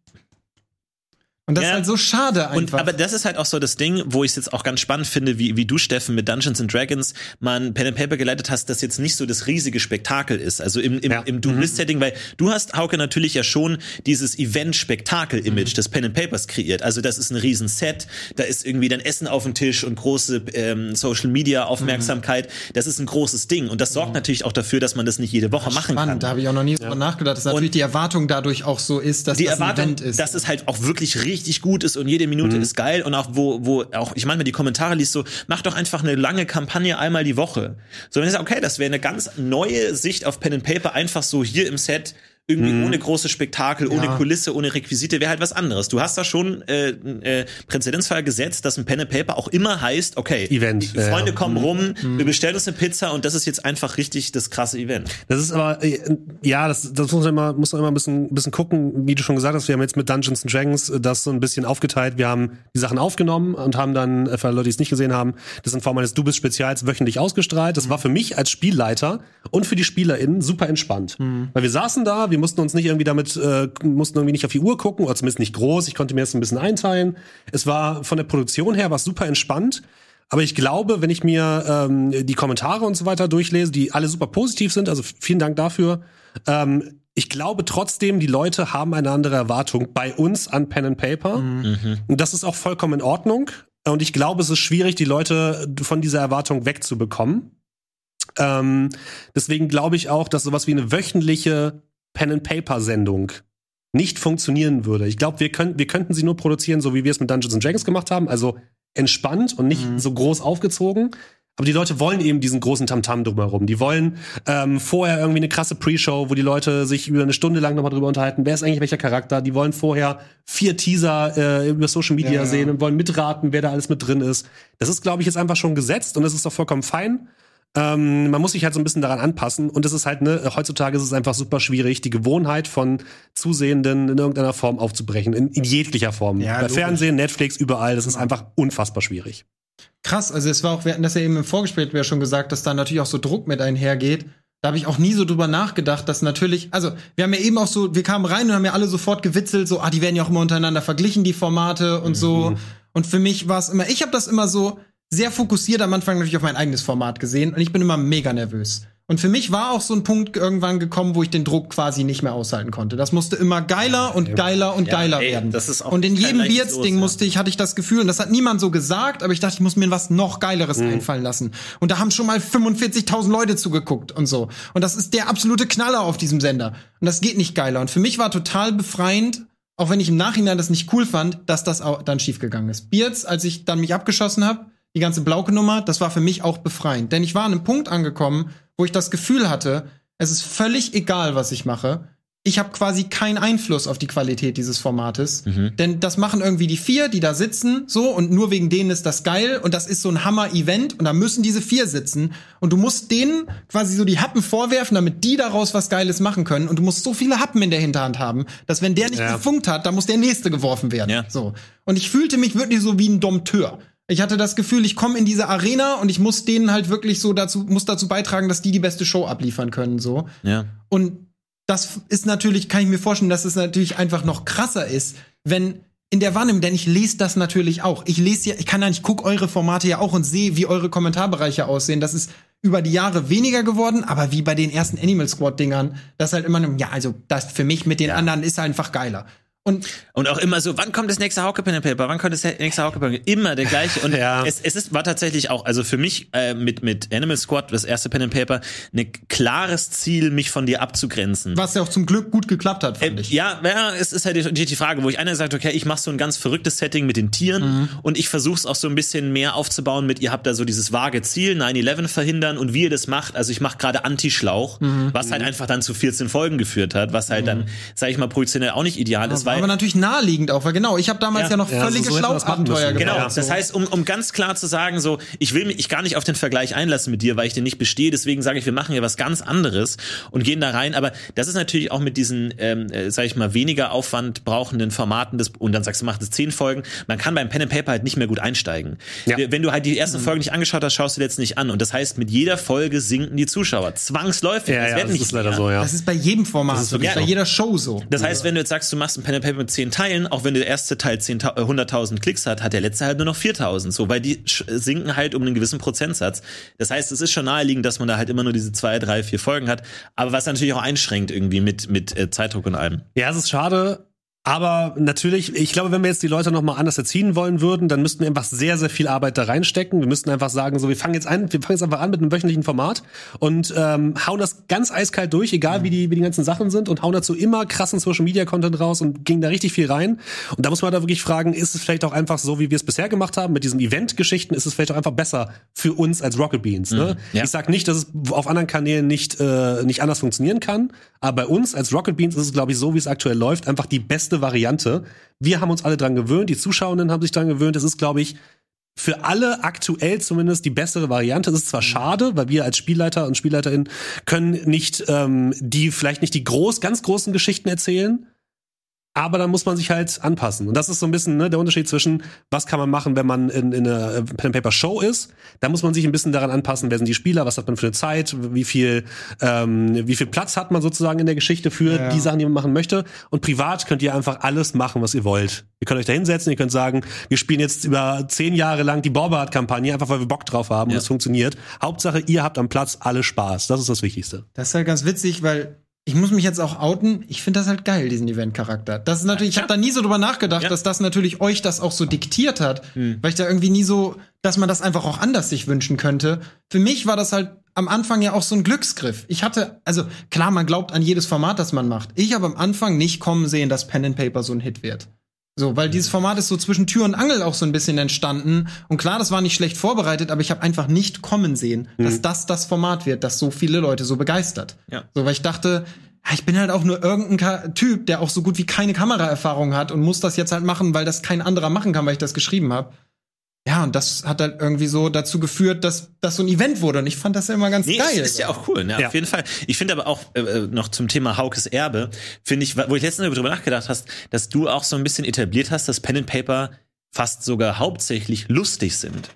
Und das Ja. ist halt so schade Und, einfach. aber das ist halt auch so das Ding, wo ich es jetzt auch ganz spannend finde, wie, wie du, Steffen, mit Dungeons and Dragons man Pen and Paper geleitet hast, das jetzt nicht so das riesige Spektakel ist. Also im, im, Ja. im Duelist-Setting, weil du hast, Hauke, natürlich ja schon dieses Event-Spektakel-Image des Pen and Papers kreiert. Also das ist ein riesen Set, da ist irgendwie dann Essen auf dem Tisch und große ähm, Social-Media-Aufmerksamkeit. Das ist ein großes Ding. Und das sorgt natürlich auch dafür, dass man das nicht jede Woche machen kann. Spannend, da habe ich auch noch nie drüber nachgedacht, dass natürlich die Erwartung dadurch auch so ist, dass die das ein Erwartung, Event ist. dass es halt auch wirklich richtig gut ist und jede Minute Mhm. ist geil und auch wo, wo auch, ich manchmal die Kommentare liest so, mach doch einfach eine lange Kampagne einmal die Woche. So, wenn ich sage, okay, das wäre eine ganz neue Sicht auf Pen and Paper, einfach so hier im Set, irgendwie Mhm. ohne große Spektakel, ohne Kulisse, ohne Requisite, wäre halt was anderes. Du hast da schon äh, äh, Präzedenzfall gesetzt, dass ein Pen and Paper auch immer heißt, okay, Event, die ja, Freunde ja. kommen rum, Mhm. wir bestellen uns eine Pizza und das ist jetzt einfach richtig das krasse Event. Das ist aber, äh, ja, das, das muss man immer, muss man immer ein bisschen, ein bisschen gucken, wie du schon gesagt hast, wir haben jetzt mit Dungeons and Dragons äh, das so ein bisschen aufgeteilt. Wir haben die Sachen aufgenommen und haben dann, äh, für Leute, die es nicht gesehen haben, das in Form eines Du bist Spezials wöchentlich ausgestrahlt. Das war für mich als Spielleiter und für die SpielerInnen super entspannt. Weil wir saßen da, wir mussten uns nicht irgendwie damit, äh, mussten irgendwie nicht auf die Uhr gucken, oder zumindest nicht groß. Ich konnte mir das ein bisschen einteilen. Es war von der Produktion her was super entspannt. Aber ich glaube, wenn ich mir ähm, die Kommentare und so weiter durchlese, die alle super positiv sind, also vielen Dank dafür. Ähm, ich glaube trotzdem, die Leute haben eine andere Erwartung bei uns an Pen and Paper. Mhm. Und das ist auch vollkommen in Ordnung. Und ich glaube, es ist schwierig, die Leute von dieser Erwartung wegzubekommen. Ähm, deswegen glaube ich auch, dass sowas wie eine wöchentliche Pen-and-Paper-Sendung nicht funktionieren würde. Ich glaube, wir, können, wir könnten sie nur produzieren, so wie wir es mit Dungeons and Dragons gemacht haben, also entspannt und nicht so groß aufgezogen. Aber die Leute wollen eben diesen großen Tamtam drumherum. Die wollen ähm, vorher irgendwie eine krasse Pre-Show, wo die Leute sich über eine Stunde lang nochmal drüber unterhalten, wer ist eigentlich welcher Charakter. Die wollen vorher vier Teaser äh, über Social Media Ja, ja. sehen und wollen mitraten, wer da alles mit drin ist. Das ist, glaube ich, jetzt einfach schon gesetzt und das ist doch vollkommen fein. Ähm, man muss sich halt so ein bisschen daran anpassen und es ist halt, ne, heutzutage ist es einfach super schwierig, die Gewohnheit von Zusehenden in irgendeiner Form aufzubrechen, in, in jeglicher Form. Ja, Bei logisch. Fernsehen, Netflix, überall, das ist einfach unfassbar schwierig. Krass, also es war auch, wir hatten das ja eben im Vorgespräch ja schon gesagt, dass da natürlich auch so Druck mit einhergeht. Da habe ich auch nie so drüber nachgedacht, dass natürlich, also wir haben ja eben auch so, wir kamen rein und haben ja alle sofort gewitzelt, so, ah, die werden ja auch immer untereinander verglichen, die Formate und so. Und für mich war es immer, ich habe das immer so sehr fokussiert am Anfang natürlich auf mein eigenes Format gesehen und ich bin immer mega nervös. Und für mich war auch so ein Punkt irgendwann gekommen, wo ich den Druck quasi nicht mehr aushalten konnte. Das musste immer geiler und geiler und Ja, geiler ey, werden. das ist auch und in jedem ja. musste ich, hatte ich das Gefühl, und das hat niemand so gesagt, aber ich dachte, ich muss mir was noch Geileres Mhm. einfallen lassen. Und da haben schon mal 45.000 Leute zugeguckt und so. Und das ist der absolute Knaller auf diesem Sender. Und das geht nicht geiler. Und für mich war total befreiend, auch wenn ich im Nachhinein das nicht cool fand, dass das auch dann schiefgegangen ist. Beards, als ich dann mich abgeschossen habe, die ganze Blauke-Nummer, das war für mich auch befreiend. Denn ich war an einem Punkt angekommen, wo ich das Gefühl hatte, es ist völlig egal, was ich mache. Ich habe quasi keinen Einfluss auf die Qualität dieses Formates. Denn das machen irgendwie die vier, die da sitzen, so, und nur wegen denen ist das geil. Und das ist so ein Hammer-Event und da müssen diese vier sitzen. Und du musst denen quasi so die Happen vorwerfen, damit die daraus was Geiles machen können. Und du musst so viele Happen in der Hinterhand haben, dass wenn der nicht Ja. gefunkt hat, dann muss der nächste geworfen werden. Ja. So. Und ich fühlte mich wirklich so wie ein Dompteur. Ich hatte das Gefühl, ich komme in diese Arena und ich muss denen halt wirklich so dazu, muss dazu beitragen, dass die die beste Show abliefern können, so. Ja. Und das ist natürlich, kann ich mir vorstellen, dass es natürlich einfach noch krasser ist, wenn in der Wahrnehmung, denn ich lese das natürlich auch. Ich lese ja, ich kann ja nicht, guck eure Formate ja auch und sehe, wie eure Kommentarbereiche aussehen. Das ist über die Jahre weniger geworden, aber wie bei den ersten Animal Squad Dingern, das halt immer, nur, ja, also das für mich mit den anderen ist einfach geiler. Und Und auch immer so, wann kommt das nächste Hauke Pen and Paper? Wann kommt das nächste Hauke Pen Paper? Immer der gleiche. Und Ja. es, es ist, war tatsächlich auch, also für mich äh, mit, mit Animal Squad, das erste Pen and Paper, ein klares Ziel, mich von dir abzugrenzen. was ja auch zum Glück gut geklappt hat, fand Äh, ich. Ja, ja, es ist halt die, die Frage, wo ich einer sagt, okay, ich mache so ein ganz verrücktes Setting mit den Tieren Mhm. und ich versuche es auch so ein bisschen mehr aufzubauen mit, ihr habt da so dieses vage Ziel, 9-11 verhindern und wie ihr das macht, also ich mache gerade Anti-Schlauch, Mhm. was halt einfach dann zu 14 Folgen geführt hat, was halt dann, sag ich mal, produktionell auch nicht ideal ist, weil aber natürlich naheliegend auch, weil genau, ich habe damals Ja. ja, noch Ja, völlige so das müssen. gemacht. Genau, das heißt, um, um ganz klar zu sagen, so, ich will mich ich gar nicht auf den Vergleich einlassen mit dir, weil ich den nicht bestehe, deswegen sage ich, wir machen ja was ganz anderes und gehen da rein, aber das ist natürlich auch mit diesen, ähm, äh, sag ich mal, weniger Aufwand brauchenden Formaten des, und dann sagst du, mach das zehn Folgen, man kann beim Pen and Paper halt nicht mehr gut einsteigen. Ja. Wenn du halt die ersten Folgen nicht angeschaut hast, schaust du jetzt nicht an und das heißt, mit jeder Folge sinken die Zuschauer, zwangsläufig, Ja, Es ja, werden das nicht ist leider mehr. so, ja. Das ist bei jedem Format, Das ist so, das bei jeder Show so. Das heißt, wenn du jetzt sagst, du machst ein Pen and Paper mit 10 Teilen, auch wenn der erste Teil 10, äh, 100.000 Klicks hat, hat der letzte halt nur noch 4.000. So, weil die sch- sinken halt um einen gewissen Prozentsatz. Das heißt, es ist schon naheliegend, dass man da halt immer nur diese zwei, drei, vier Folgen hat. Aber was natürlich auch einschränkt irgendwie mit, mit äh, Zeitdruck und allem. Ja, es ist schade. Aber natürlich, ich glaube, wenn wir jetzt die Leute noch mal anders erziehen wollen würden, dann müssten wir einfach sehr, sehr viel Arbeit da reinstecken. Wir müssten einfach sagen, so, wir fangen jetzt an, wir fangen jetzt einfach an mit einem wöchentlichen Format und ähm, hauen das ganz eiskalt durch, egal wie die, wie die ganzen Sachen sind und hauen dazu immer krassen Social Media Content raus und gehen da richtig viel rein. Und da muss man da wirklich fragen, ist es vielleicht auch einfach so, wie wir es bisher gemacht haben, mit diesen Event-Geschichten, ist es vielleicht auch einfach besser für uns als Rocket Beans. Ne? ja. Ich sag nicht, dass es auf anderen Kanälen nicht, äh, nicht anders funktionieren kann, aber bei uns als Rocket Beans ist es, glaube ich, so, wie es aktuell läuft, einfach die beste Variante. Wir haben uns alle dran gewöhnt, die Zuschauenden haben sich dran gewöhnt. Es ist, glaube ich, für alle aktuell zumindest die bessere Variante. Es ist zwar schade, weil wir als Spielleiter und Spielleiterinnen können nicht ähm, die vielleicht nicht die groß, ganz großen Geschichten erzählen. Aber dann muss man sich halt anpassen. Und das ist so ein bisschen ne, der Unterschied zwischen, was kann man machen, wenn man in, in einer äh, Pen Paper Show ist. Da muss man sich ein bisschen daran anpassen, wer sind die Spieler, was hat man für eine Zeit, wie viel, ähm, wie viel Platz hat man sozusagen in der Geschichte für Ja. die Sachen, die man machen möchte. Und privat könnt ihr einfach alles machen, was ihr wollt. Ihr könnt euch da hinsetzen, ihr könnt sagen, wir spielen jetzt über zehn Jahre lang die Borbard-Kampagne, einfach weil wir Bock drauf haben und Ja. es funktioniert. Hauptsache, ihr habt am Platz alle Spaß. Das ist das Wichtigste. Das ist halt ganz witzig, weil ich muss mich jetzt auch outen. Ich finde das halt geil, diesen Event-Charakter. Das ist natürlich, ich habe da nie so drüber nachgedacht, Ja. dass das natürlich euch das auch so diktiert hat, weil ich da irgendwie nie so, dass man das einfach auch anders sich wünschen könnte. Für mich war das halt am Anfang ja auch so ein Glücksgriff. Ich hatte, also klar, man glaubt an jedes Format, das man macht. Ich habe am Anfang nicht kommen sehen, dass Pen and Paper so ein Hit wird. So, weil dieses Format ist so zwischen Tür und Angel auch so ein bisschen entstanden. Und klar, das war nicht schlecht vorbereitet, aber ich habe einfach nicht kommen sehen, dass das das Format wird, das so viele Leute so begeistert. Ja. So, weil ich dachte, ich bin halt auch nur irgendein Ka Typ, der auch so gut wie keine Kameraerfahrung hat und muss das jetzt halt machen, weil das kein anderer machen kann, weil ich das geschrieben habe. Ja, und das hat halt irgendwie so dazu geführt, dass das so ein Event wurde. Und ich fand das ja immer ganz Nee, geil. ist, ist ja auch cool, ne? Ja. auf jeden Fall. Ich finde aber auch äh, äh, noch zum Thema Haukes Erbe, finde ich, wo ich letztens darüber nachgedacht hast, dass du auch so ein bisschen etabliert hast, dass Pen and Paper fast sogar hauptsächlich lustig sind.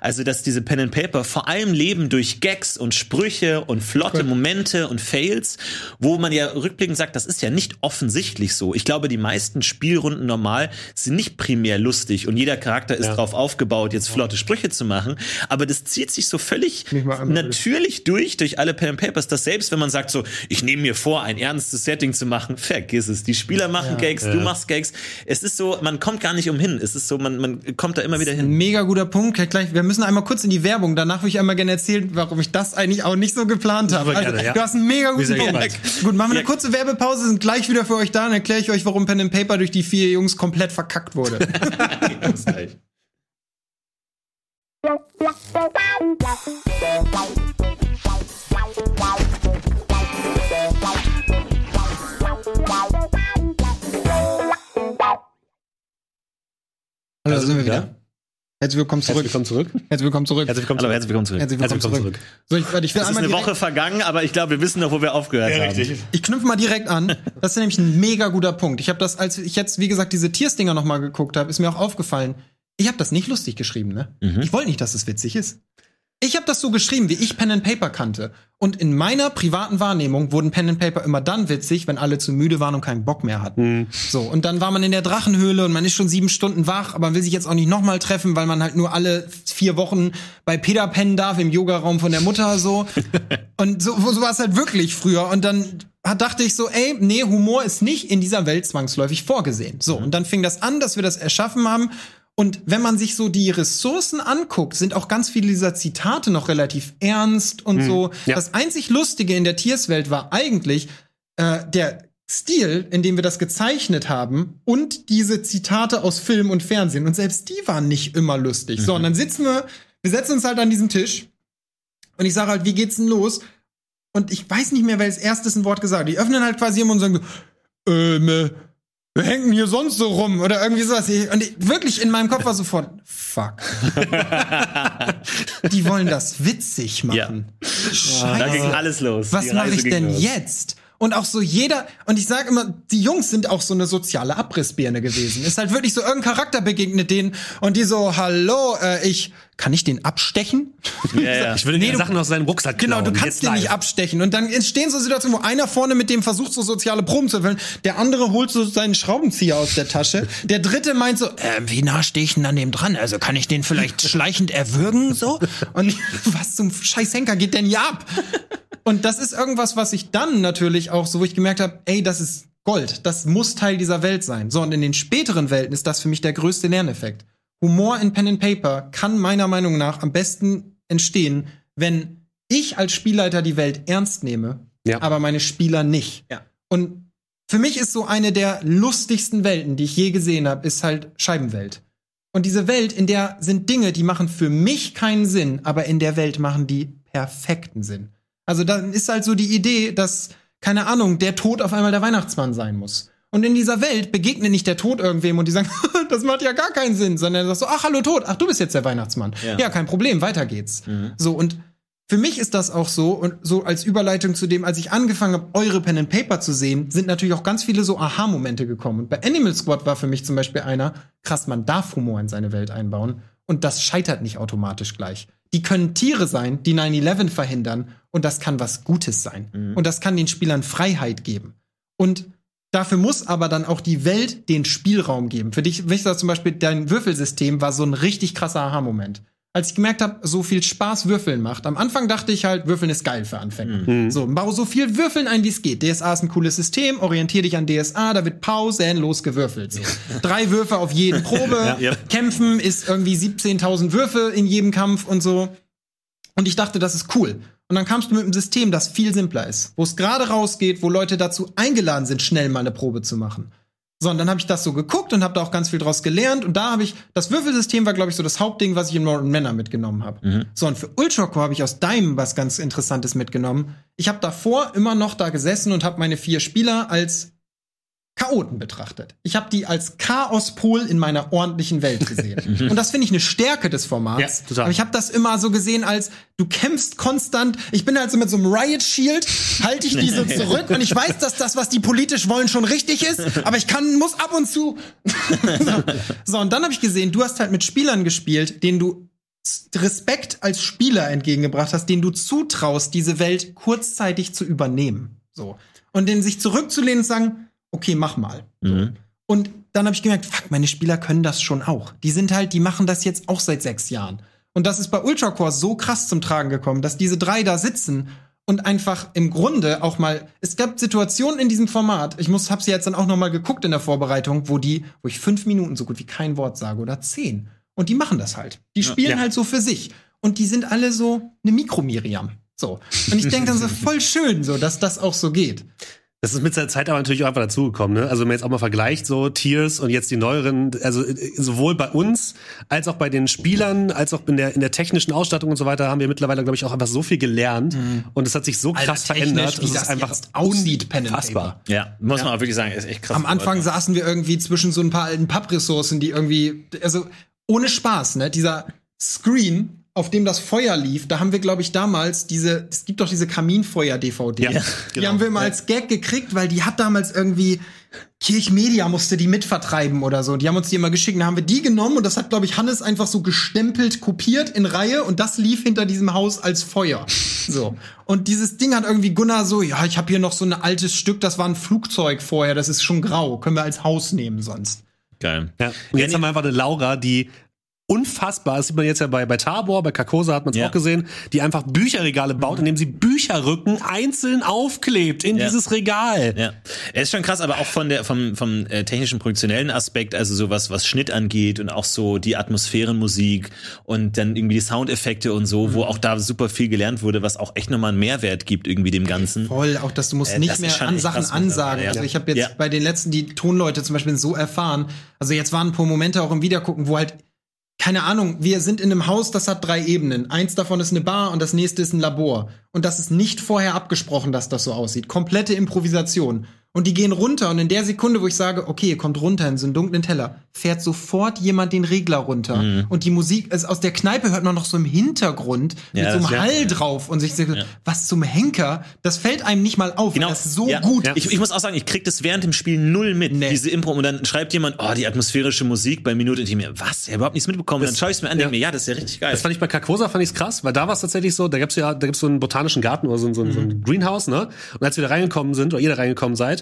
Also, dass diese Pen and Paper vor allem leben durch Gags und Sprüche und flotte Cool. Momente und Fails, wo man ja rückblickend sagt, das ist ja nicht offensichtlich so. Ich glaube, die meisten Spielrunden normal sind nicht primär lustig und jeder Charakter ist Ja. drauf aufgebaut, jetzt flotte Sprüche zu machen, aber das zieht sich so völlig natürlich durch, durch alle Pen and Papers, dass selbst wenn man sagt so, ich nehme mir vor, ein ernstes Setting zu machen, vergiss es. Die Spieler machen Gags, du machst Gags. Es ist so, man kommt gar nicht umhin. Es ist so, man, man kommt da immer wieder hin. mega guter Punkt. Gleich, wir müssen einmal kurz in die Werbung. Danach würde ich einmal gerne erzählen, warum ich das eigentlich auch nicht so geplant habe. Also, gerne, ja. du hast einen mega guten Punkt. Gut, machen wir eine Ja. kurze Werbepause, sind gleich wieder für euch da und erkläre ich euch, warum Pen and Paper durch die vier Jungs komplett verkackt wurde. Hallo, da sind wir wieder. Herzlich willkommen zurück. Herzlich willkommen zurück. Herzlich willkommen zurück. Herzlich willkommen Hallo, zurück. herzlich willkommen zurück. Herzlich willkommen Herzlich zurück. willkommen So, ich, ich will Es ist eine direkt- Woche vergangen, aber ich glaube, wir wissen noch, wo wir aufgehört Ja, haben. richtig. Ich knüpfe mal direkt an. Das ist nämlich ein mega guter Punkt. Ich habe das, als ich jetzt, wie gesagt, diese Tierstinger noch mal geguckt habe, ist mir auch aufgefallen. Ich habe das nicht lustig geschrieben, ne? Ich wollte nicht, dass es witzig ist. Ich habe das so geschrieben, wie ich Pen and Paper kannte. Und in meiner privaten Wahrnehmung wurden Pen and Paper immer dann witzig, wenn alle zu müde waren und keinen Bock mehr hatten. So, und dann war man in der Drachenhöhle und man ist schon sieben Stunden wach, aber man will sich jetzt auch nicht nochmal treffen, weil man halt nur alle vier Wochen bei Peter pennen darf im Yogaraum von der Mutter so. und so, so war es halt wirklich früher. Und dann dachte ich so, ey, nee, Humor ist nicht in dieser Welt zwangsläufig vorgesehen. So, und dann fing das an, dass wir das erschaffen haben. Und wenn man sich so die Ressourcen anguckt, sind auch ganz viele dieser Zitate noch relativ ernst und so. Ja. Das einzig Lustige in der Tierswelt war eigentlich äh, der Stil, in dem wir das gezeichnet haben und diese Zitate aus Film und Fernsehen. Und selbst die waren nicht immer lustig. So, und dann sitzen wir, wir setzen uns halt an diesen Tisch und ich sage halt, wie geht's denn los? Und ich weiß nicht mehr, wer als erstes ein Wort gesagt hat. Die öffnen halt quasi immer und sagen ähm, äh, wir hängen hier sonst so rum oder irgendwie sowas. Und ich, wirklich in meinem Kopf war sofort, fuck. Die wollen das witzig machen. Scheiße. Da ging alles los. Was mache ich denn los. jetzt? Und auch so jeder, und ich sage immer, die Jungs sind auch so eine soziale Abrissbirne gewesen. Ist halt wirklich so irgendein Charakter begegnet denen und die so, hallo, äh, ich, kann ich den abstechen? Ja, ja. Ich würde Nee, du- Sachen aus seinem Rucksack Genau, klauen. du kannst Jetzt den live. nicht abstechen. Und dann entstehen so Situationen, wo einer vorne mit dem versucht, so soziale Proben zu erfüllen. Der andere holt so seinen Schraubenzieher aus der Tasche. Der dritte meint so, äh, wie nah stehe ich denn an dem dran? Also kann ich den vielleicht schleichend erwürgen, so? Und was zum scheiß Henker geht denn hier ab? Und das ist irgendwas, was ich dann natürlich auch so, wo ich gemerkt habe, ey, das ist Gold. Das muss Teil dieser Welt sein. So, und in den späteren Welten ist das für mich der größte Lerneffekt. Humor in Pen and Paper kann meiner Meinung nach am besten entstehen, wenn ich als Spielleiter die Welt ernst nehme, Ja. aber meine Spieler nicht. Ja. Und für mich ist so eine der lustigsten Welten, die ich je gesehen habe, ist halt Scheibenwelt. Und diese Welt, in der sind Dinge, die machen für mich keinen Sinn, aber in der Welt machen die perfekten Sinn. Also dann ist halt so die Idee, dass, keine Ahnung, der Tod auf einmal der Weihnachtsmann sein muss. Und in dieser Welt begegnet nicht der Tod irgendwem und die sagen, das macht ja gar keinen Sinn, sondern er sagt so, ach, hallo Tod, ach, du bist jetzt der Weihnachtsmann. Ja, Ja. kein Problem, weiter geht's. So, und für mich ist das auch so und so als Überleitung zu dem, als ich angefangen habe, eure Pen and Paper zu sehen, sind natürlich auch ganz viele so Aha-Momente gekommen. Und bei Animal Squad war für mich zum Beispiel einer, krass, man darf Humor in seine Welt einbauen und das scheitert nicht automatisch gleich. Die können Tiere sein, die 9-11 verhindern und das kann was Gutes sein. Mhm. Und das kann den Spielern Freiheit geben. Und dafür muss aber dann auch die Welt den Spielraum geben. Für dich, ich sag zum Beispiel, dein Würfelsystem war so ein richtig krasser Aha-Moment. Als ich gemerkt habe, so viel Spaß Würfeln macht. Am Anfang dachte ich halt, Würfeln ist geil für Anfänger. So, bau so viel Würfeln ein, wie es geht. DSA ist ein cooles System, orientier dich an DSA, da wird pausenlos gewürfelt. So. Drei Würfe auf jede Probe. Ja. Kämpfen ist irgendwie 17.000 Würfe in jedem Kampf und so. Und ich dachte, das ist cool. Und dann kamst du mit einem System, das viel simpler ist, wo es gerade rausgeht, wo Leute dazu eingeladen sind, schnell mal eine Probe zu machen. So, und dann habe ich das so geguckt und habe da auch ganz viel draus gelernt. Und da habe ich, das Würfelsystem war, glaube ich, so das Hauptding, was ich in Mortal Manor mitgenommen habe. So, und für Ultracore habe ich aus Daim was ganz Interessantes mitgenommen. Ich habe davor immer noch da gesessen und habe meine vier Spieler als Chaoten betrachtet. Ich habe die als Chaospol in meiner ordentlichen Welt gesehen. und das finde ich eine Stärke des Formats. Ja, total. Aber ich habe das immer so gesehen als du kämpfst konstant. Ich bin halt so mit so einem Riot Shield, halte ich die so zurück und ich weiß, dass das, was die politisch wollen, schon richtig ist, aber ich kann muss ab und zu. so. so, und dann habe ich gesehen, du hast halt mit Spielern gespielt, denen du Respekt als Spieler entgegengebracht hast, denen du zutraust, diese Welt kurzzeitig zu übernehmen. So. Und denen sich zurückzulehnen und sagen, okay, mach mal. Mhm. Und dann habe ich gemerkt, fuck, meine Spieler können das schon auch. Die sind halt, die machen das jetzt auch seit sechs Jahren. Und das ist bei Ultracore so krass zum Tragen gekommen, dass diese drei da sitzen und einfach im Grunde auch mal, es gab Situationen in diesem Format, ich muss, hab sie jetzt dann auch noch mal geguckt in der Vorbereitung, wo die, wo ich fünf Minuten so gut wie kein Wort sage oder zehn. Und die machen das halt. Die spielen Ja. halt so für sich. Und die sind alle so eine Mikro-Miriam. So. Und ich denke dann so voll schön, so, dass das auch so geht. Das ist mit der Zeit aber natürlich auch einfach dazugekommen. Ne? Also wenn man jetzt auch mal vergleicht, so Tiers und jetzt die neueren, also äh, sowohl bei uns als auch bei den Spielern, als auch in der, in der technischen Ausstattung und so weiter, haben wir mittlerweile, glaube ich, auch einfach so viel gelernt. Und es hat sich so krass verändert. wie Es das ist einfach aussieht, unfassbar. Ja, muss man auch wirklich sagen, ist echt krass. Am Anfang geworden. saßen wir irgendwie zwischen so ein paar alten Pappressourcen, die irgendwie, also ohne Spaß, ne? Dieser Screen, auf dem das Feuer lief, da haben wir, glaube ich, damals diese, es gibt doch diese Kaminfeuer-DVD. Ja, die genau. haben wir Ja. als Gag gekriegt, weil die hat damals irgendwie Kirchmedia musste die mitvertreiben oder so. Die haben uns die immer geschickt. Da haben wir die genommen und das hat, glaube ich, Hannes einfach so gestempelt, kopiert in Reihe und das lief hinter diesem Haus als Feuer. So. Und dieses Ding hat irgendwie Gunnar so, ja, ich habe hier noch so ein altes Stück, das war ein Flugzeug vorher, das ist schon grau, können wir als Haus nehmen sonst. Geil. Ja. Und jetzt haben wir einfach eine Laura, die unfassbar, das sieht man jetzt ja bei, bei Tabor, bei Carcosa hat man es Ja. auch gesehen, die einfach Bücherregale baut, indem sie Bücherrücken einzeln aufklebt in Ja. dieses Regal. Ja, er ist schon krass, aber auch von der vom vom äh, technischen produktionellen Aspekt, also sowas was Schnitt angeht und auch so die Atmosphärenmusik und dann irgendwie die Soundeffekte und so, Mhm. wo auch da super viel gelernt wurde, was auch echt nochmal einen Mehrwert gibt irgendwie dem Ganzen. Voll, auch dass du musst Äh, nicht mehr an Sachen ansagen. ja. Also ich habe jetzt Ja. bei den letzten die Tonleute zum Beispiel so erfahren. Also jetzt waren ein paar Momente auch im Wiedergucken, wo halt keine Ahnung, wir sind in einem Haus, das hat drei Ebenen. Eins davon ist eine Bar und das nächste ist ein Labor. Und das ist nicht vorher abgesprochen, dass das so aussieht. Komplette Improvisation. Und die gehen runter und in der Sekunde, wo ich sage, okay, ihr kommt runter in so einen dunklen Teller, fährt sofort jemand den Regler runter. Mhm. Und die Musik, also aus der Kneipe hört man noch so im Hintergrund mit Ja, so einem das- ja, Hall ja. drauf und sich so, was zum Henker, das fällt einem nicht mal auf, Genau, weil das so ja. gut Ich, ich muss auch sagen, ich krieg das während dem Spiel null mit, Nee. diese Impro. Und dann schreibt jemand, oh, die atmosphärische Musik bei Minute. Und ich mir, was? Ich hab überhaupt nichts mitbekommen. dann schaue ich es mir an, ja. denke mir, ja, das ist ja richtig geil. Das fand ich bei Carcosa fand ich's krass, weil da war es tatsächlich so, da gibt's ja, da gibt's so einen botanischen Garten oder so, ein- so, ein- so ein Greenhouse, ne? Und als wir da reingekommen sind, oder ihr da reingekommen seid,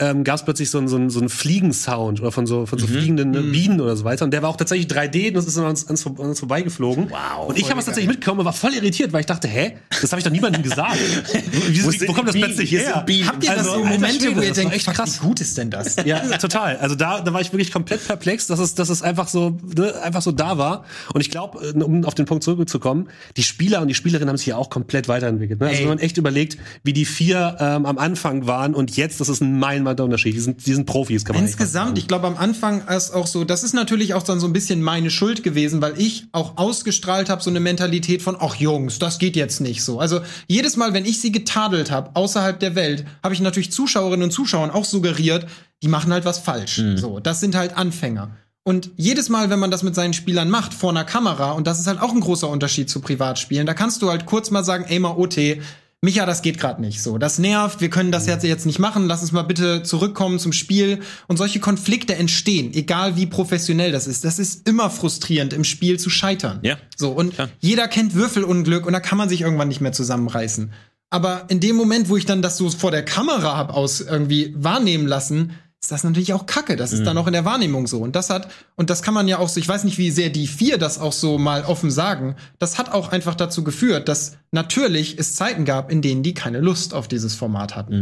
ähm, gab's plötzlich so einen so einen- so einen Fliegensound oder von so von so fliegenden ne, Bienen oder so weiter. Und der war auch tatsächlich 3D und das ist an uns, an uns, vorbeigeflogen. Wow, Und ich habe es tatsächlich mitbekommen und war voll irritiert, weil ich dachte, hä, das habe ich doch niemandem gesagt. Wie, Wo wo kommt das Bienen? plötzlich Hier her? Habt ihr das Also, so alter Momente, Schwede, wo ihr das denkt, echt krass. wie gut ist denn das? Ja, total. Also da, da war ich wirklich komplett perplex, dass es, dass es einfach so, ne, einfach so da war. Und ich glaube, um auf den Punkt zurückzukommen, die Spieler und die Spielerinnen haben sich ja auch komplett weiterentwickelt. Ne? Also Ey. wenn man echt überlegt, wie die vier ähm, am Anfang waren und jetzt, das ist ein meilenweiter Unterschied. Die sind, die sind Profis, kann man Insgesamt, ich glaube am Anfang ist auch so, das ist natürlich auch dann so ein bisschen meine Schuld gewesen, weil ich auch ausgestrahlt habe, so eine Mentalität von, ach Jungs, das geht jetzt nicht so. Also jedes Mal, wenn ich sie getadelt habe, außerhalb der Welt, habe ich natürlich Zuschauerinnen und Zuschauern auch suggeriert, die machen halt was falsch. So, das sind halt Anfänger. Und jedes Mal, wenn man das mit seinen Spielern macht, vor einer Kamera, und das ist halt auch ein großer Unterschied zu Privatspielen, da kannst du halt kurz mal sagen, ey mal OT, Micha, das geht gerade nicht so. Das nervt, wir können das jetzt, jetzt nicht machen, lass uns mal bitte zurückkommen zum Spiel. Und solche Konflikte entstehen, egal wie professionell das ist. Das ist immer frustrierend, im Spiel zu scheitern. Ja. So, und Klar. jeder kennt Würfelunglück und da kann man sich irgendwann nicht mehr zusammenreißen. Aber in dem Moment, wo ich dann das so vor der Kamera hab aus irgendwie wahrnehmen lassen, ist das natürlich auch Kacke. Das ist dann auch in der Wahrnehmung so. Und das hat, und das kann man ja auch so, ich weiß nicht, wie sehr die vier das auch so mal offen sagen, das hat auch einfach dazu geführt, dass natürlich es Zeiten gab, in denen die keine Lust auf dieses Format hatten.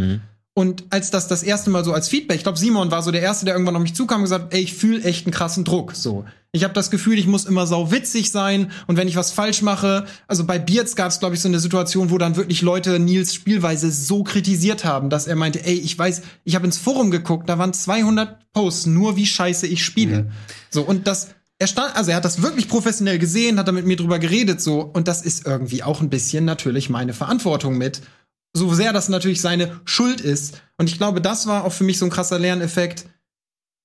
Und als das das erste Mal so als Feedback, ich glaube, Simon war so der Erste, der irgendwann auf mich zukam und gesagt, hat, ey, ich fühle echt einen krassen Druck. So, ich habe das Gefühl, ich muss immer sau witzig sein und wenn ich was falsch mache, also bei Beards gab es, glaube ich, so eine Situation, wo dann wirklich Leute Nils Spielweise so kritisiert haben, dass er meinte, ey, ich weiß, ich habe ins Forum geguckt, da waren 200 Posts nur, wie scheiße ich spiele. So und das er stand, also er hat das wirklich professionell gesehen, hat da mit mir drüber geredet so und das ist irgendwie auch ein bisschen natürlich meine Verantwortung mit so sehr das natürlich seine Schuld ist. Und ich glaube, das war auch für mich so ein krasser Lerneffekt.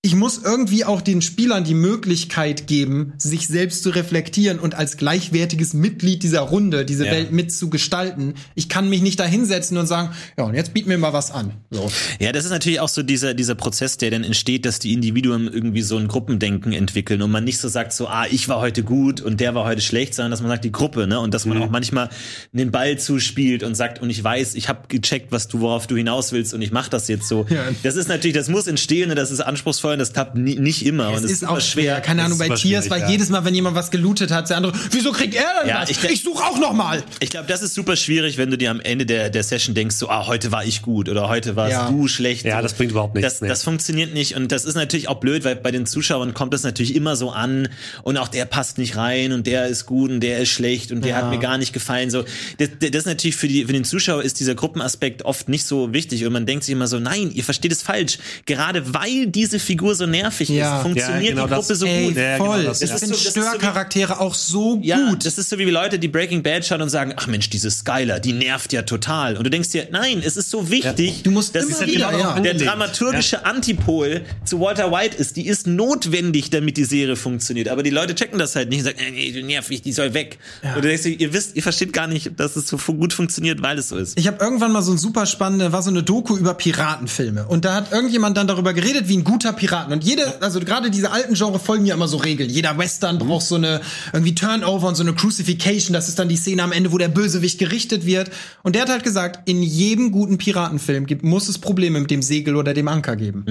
Ich muss irgendwie auch den Spielern die Möglichkeit geben, sich selbst zu reflektieren und als gleichwertiges Mitglied dieser Runde diese Ja. Welt mitzugestalten. Ich kann mich nicht da hinsetzen und sagen, ja, und jetzt biet mir mal was an. So. Ja, das ist natürlich auch so dieser, dieser Prozess, der dann entsteht, dass die Individuen irgendwie so ein Gruppendenken entwickeln und man nicht so sagt, so, ah, ich war heute gut und der war heute schlecht, sondern dass man sagt, die Gruppe, ne? Und dass man auch manchmal den Ball zuspielt und sagt, und ich weiß, ich habe gecheckt, was du, worauf du hinaus willst und ich mach das jetzt so. Ja. Das ist natürlich, das muss entstehen und das ist anspruchsfall und das klappt nie, nicht immer. und Es ist auch schwer. Keine Ahnung, ist bei Tiers war ja. jedes Mal, wenn jemand was gelootet hat, der andere, wieso kriegt er denn Ja, was? ich Ich, suche auch noch mal. Ich glaube, das ist super schwierig, wenn du dir am Ende der, der Session denkst, so, ah, heute war ich gut oder heute warst Ja. du schlecht. Ja, das bringt überhaupt nichts, Das, nee. das funktioniert nicht und das ist natürlich auch blöd, weil bei den Zuschauern kommt das natürlich immer so an und auch der passt nicht rein und der ist gut und der ist schlecht und der Ja. hat mir gar nicht gefallen. So, das, das ist natürlich für, die, für den Zuschauer ist dieser Gruppenaspekt oft nicht so wichtig und man denkt sich immer so, nein, ihr versteht es falsch. Gerade weil diese Figur so nervig Ja. ist, funktioniert Ja, genau die Gruppe das- so Ey, gut. Ja, voll. genau das, ich ja. finde Das ist so- das ist so wie- Störcharaktere auch so Ja, gut. das ist so wie Leute, die Breaking Bad schauen und sagen, ach Mensch, diese Skyler, die nervt ja total. Und du denkst dir, nein, es ist so wichtig, Du musst dass immer es wieder, der ja. der dramaturgische Antipol zu Walter White ist. Die ist notwendig, damit die Serie funktioniert. Aber die Leute checken das halt nicht und sagen, äh, nee, du nervig, die soll weg. Und du denkst dir, ihr wisst, ihr versteht gar nicht, dass es so gut funktioniert, weil es so ist. Ich habe irgendwann mal so ein super spannende, war so eine Doku über Piratenfilme und da hat irgendjemand dann darüber geredet, wie ein guter Piraten und jede, also gerade diese alten Genre folgen ja immer so Regeln. Jeder Western braucht so eine irgendwie Turnover und so eine Crucifixion, das ist dann die Szene am Ende, wo der Bösewicht gerichtet wird und der hat halt gesagt, in jedem guten Piratenfilm gibt, muss es Probleme mit dem Segel oder dem Anker geben.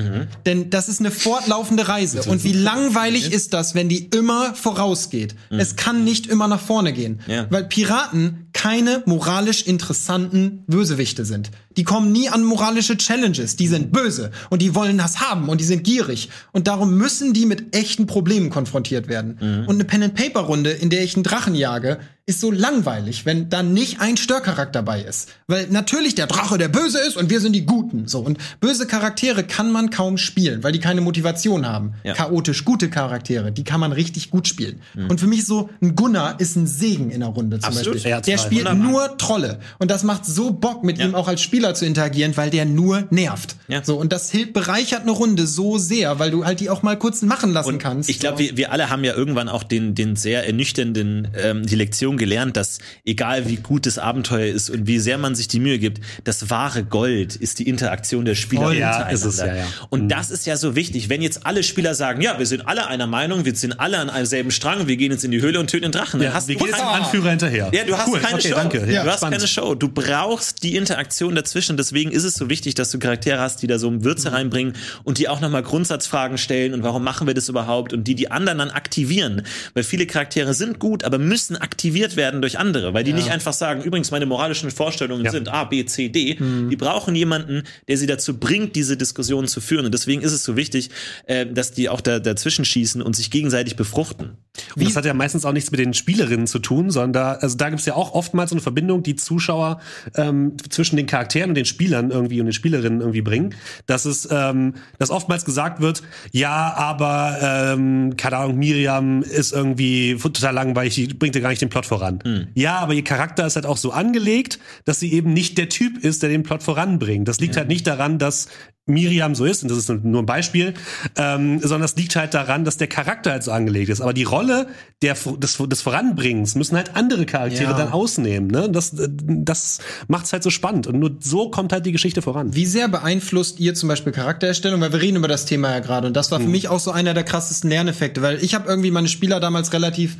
Denn das ist eine fortlaufende Reise und wie langweilig ist das, wenn die immer vorausgeht. Es kann nicht immer nach vorne gehen, Ja. weil Piraten keine moralisch interessanten Bösewichte sind. Die kommen nie an moralische Challenges. Die sind böse und die wollen das haben und die sind gierig. Und darum müssen die mit echten Problemen konfrontiert werden. Und eine Pen-and-Paper-Runde, in der ich einen Drachen jage, ist so langweilig, wenn da nicht ein Störcharakter bei ist. Weil natürlich der Drache der Böse ist und wir sind die Guten. So. Und böse Charaktere kann man kaum spielen, weil die keine Motivation haben. Ja. Chaotisch gute Charaktere, die kann man richtig gut spielen. Und für mich so, ein Gunnar ist ein Segen in der Runde zum Absolut. Beispiel. Ja, der spielt Wunderbar. nur Trolle. Und das macht so Bock, mit Ja. ihm auch als Spieler zu interagieren, weil der nur nervt. So, und das hilft, bereichert eine Runde so sehr, weil du halt die auch mal kurz machen lassen kannst. Ich glaube, wir, wir alle haben ja irgendwann auch den, den sehr ernüchternden, ähm, die Lektion gelernt, dass egal wie gut das Abenteuer ist und wie sehr man sich die Mühe gibt, das wahre Gold ist die Interaktion der Spieler Voll. Ja, untereinander. ist es, ja, ja. Und das ist ja so wichtig. Wenn jetzt alle Spieler sagen, ja, wir sind alle einer Meinung, wir sind alle an einem selben Strang, wir gehen jetzt in die Höhle und töten den Drachen, dann hast wir du gehen jetzt dem Anführer hinterher. ja, du hast cool. keine okay, Show. Danke. Ja, du hast spannend. keine Show. Du brauchst die Interaktion dazwischen. Deswegen ist es so wichtig, dass du Charaktere hast, die da so Würze reinbringen und die auch nochmal Grundsatzfragen stellen und warum machen wir das überhaupt und die die anderen dann aktivieren. Weil viele Charaktere sind gut, aber müssen aktiviert werden durch andere, weil die nicht einfach sagen, übrigens meine moralischen Vorstellungen Ja. sind A, B, C, D. Die brauchen jemanden, der sie dazu bringt, diese Diskussionen zu führen. Und deswegen ist es so wichtig, äh, dass die auch da, dazwischen schießen und sich gegenseitig befruchten. Und das hat ja meistens auch nichts mit den Spielerinnen zu tun, sondern da, also da gibt's ja auch oftmals so eine Verbindung, die Zuschauer ähm, zwischen den Charakteren und den Spielern irgendwie und den Spielerinnen irgendwie bringen. Dass es, ähm, dass oftmals gesagt wird, ja, aber ähm, keine Ahnung, Miriam ist irgendwie total langweilig, die bringt ja gar nicht den Plot voran. Ja, aber ihr Charakter ist halt auch so angelegt, dass sie eben nicht der Typ ist, der den Plot voranbringt. Das liegt halt nicht daran, dass Miriam so ist, und das ist nur ein Beispiel, ähm, sondern das liegt halt daran, dass der Charakter halt so angelegt ist. Aber die Rolle der, des, des Voranbringens müssen halt andere Charaktere Ja. dann ausnehmen. Ne? Das, äh, das macht's halt so spannend. Und nur so kommt halt die Geschichte voran. Wie sehr beeinflusst ihr zum Beispiel Charaktererstellung? Weil wir reden über das Thema ja gerade. Und das war für mich auch so einer der krassesten Lerneffekte, weil ich habe irgendwie meine Spieler damals relativ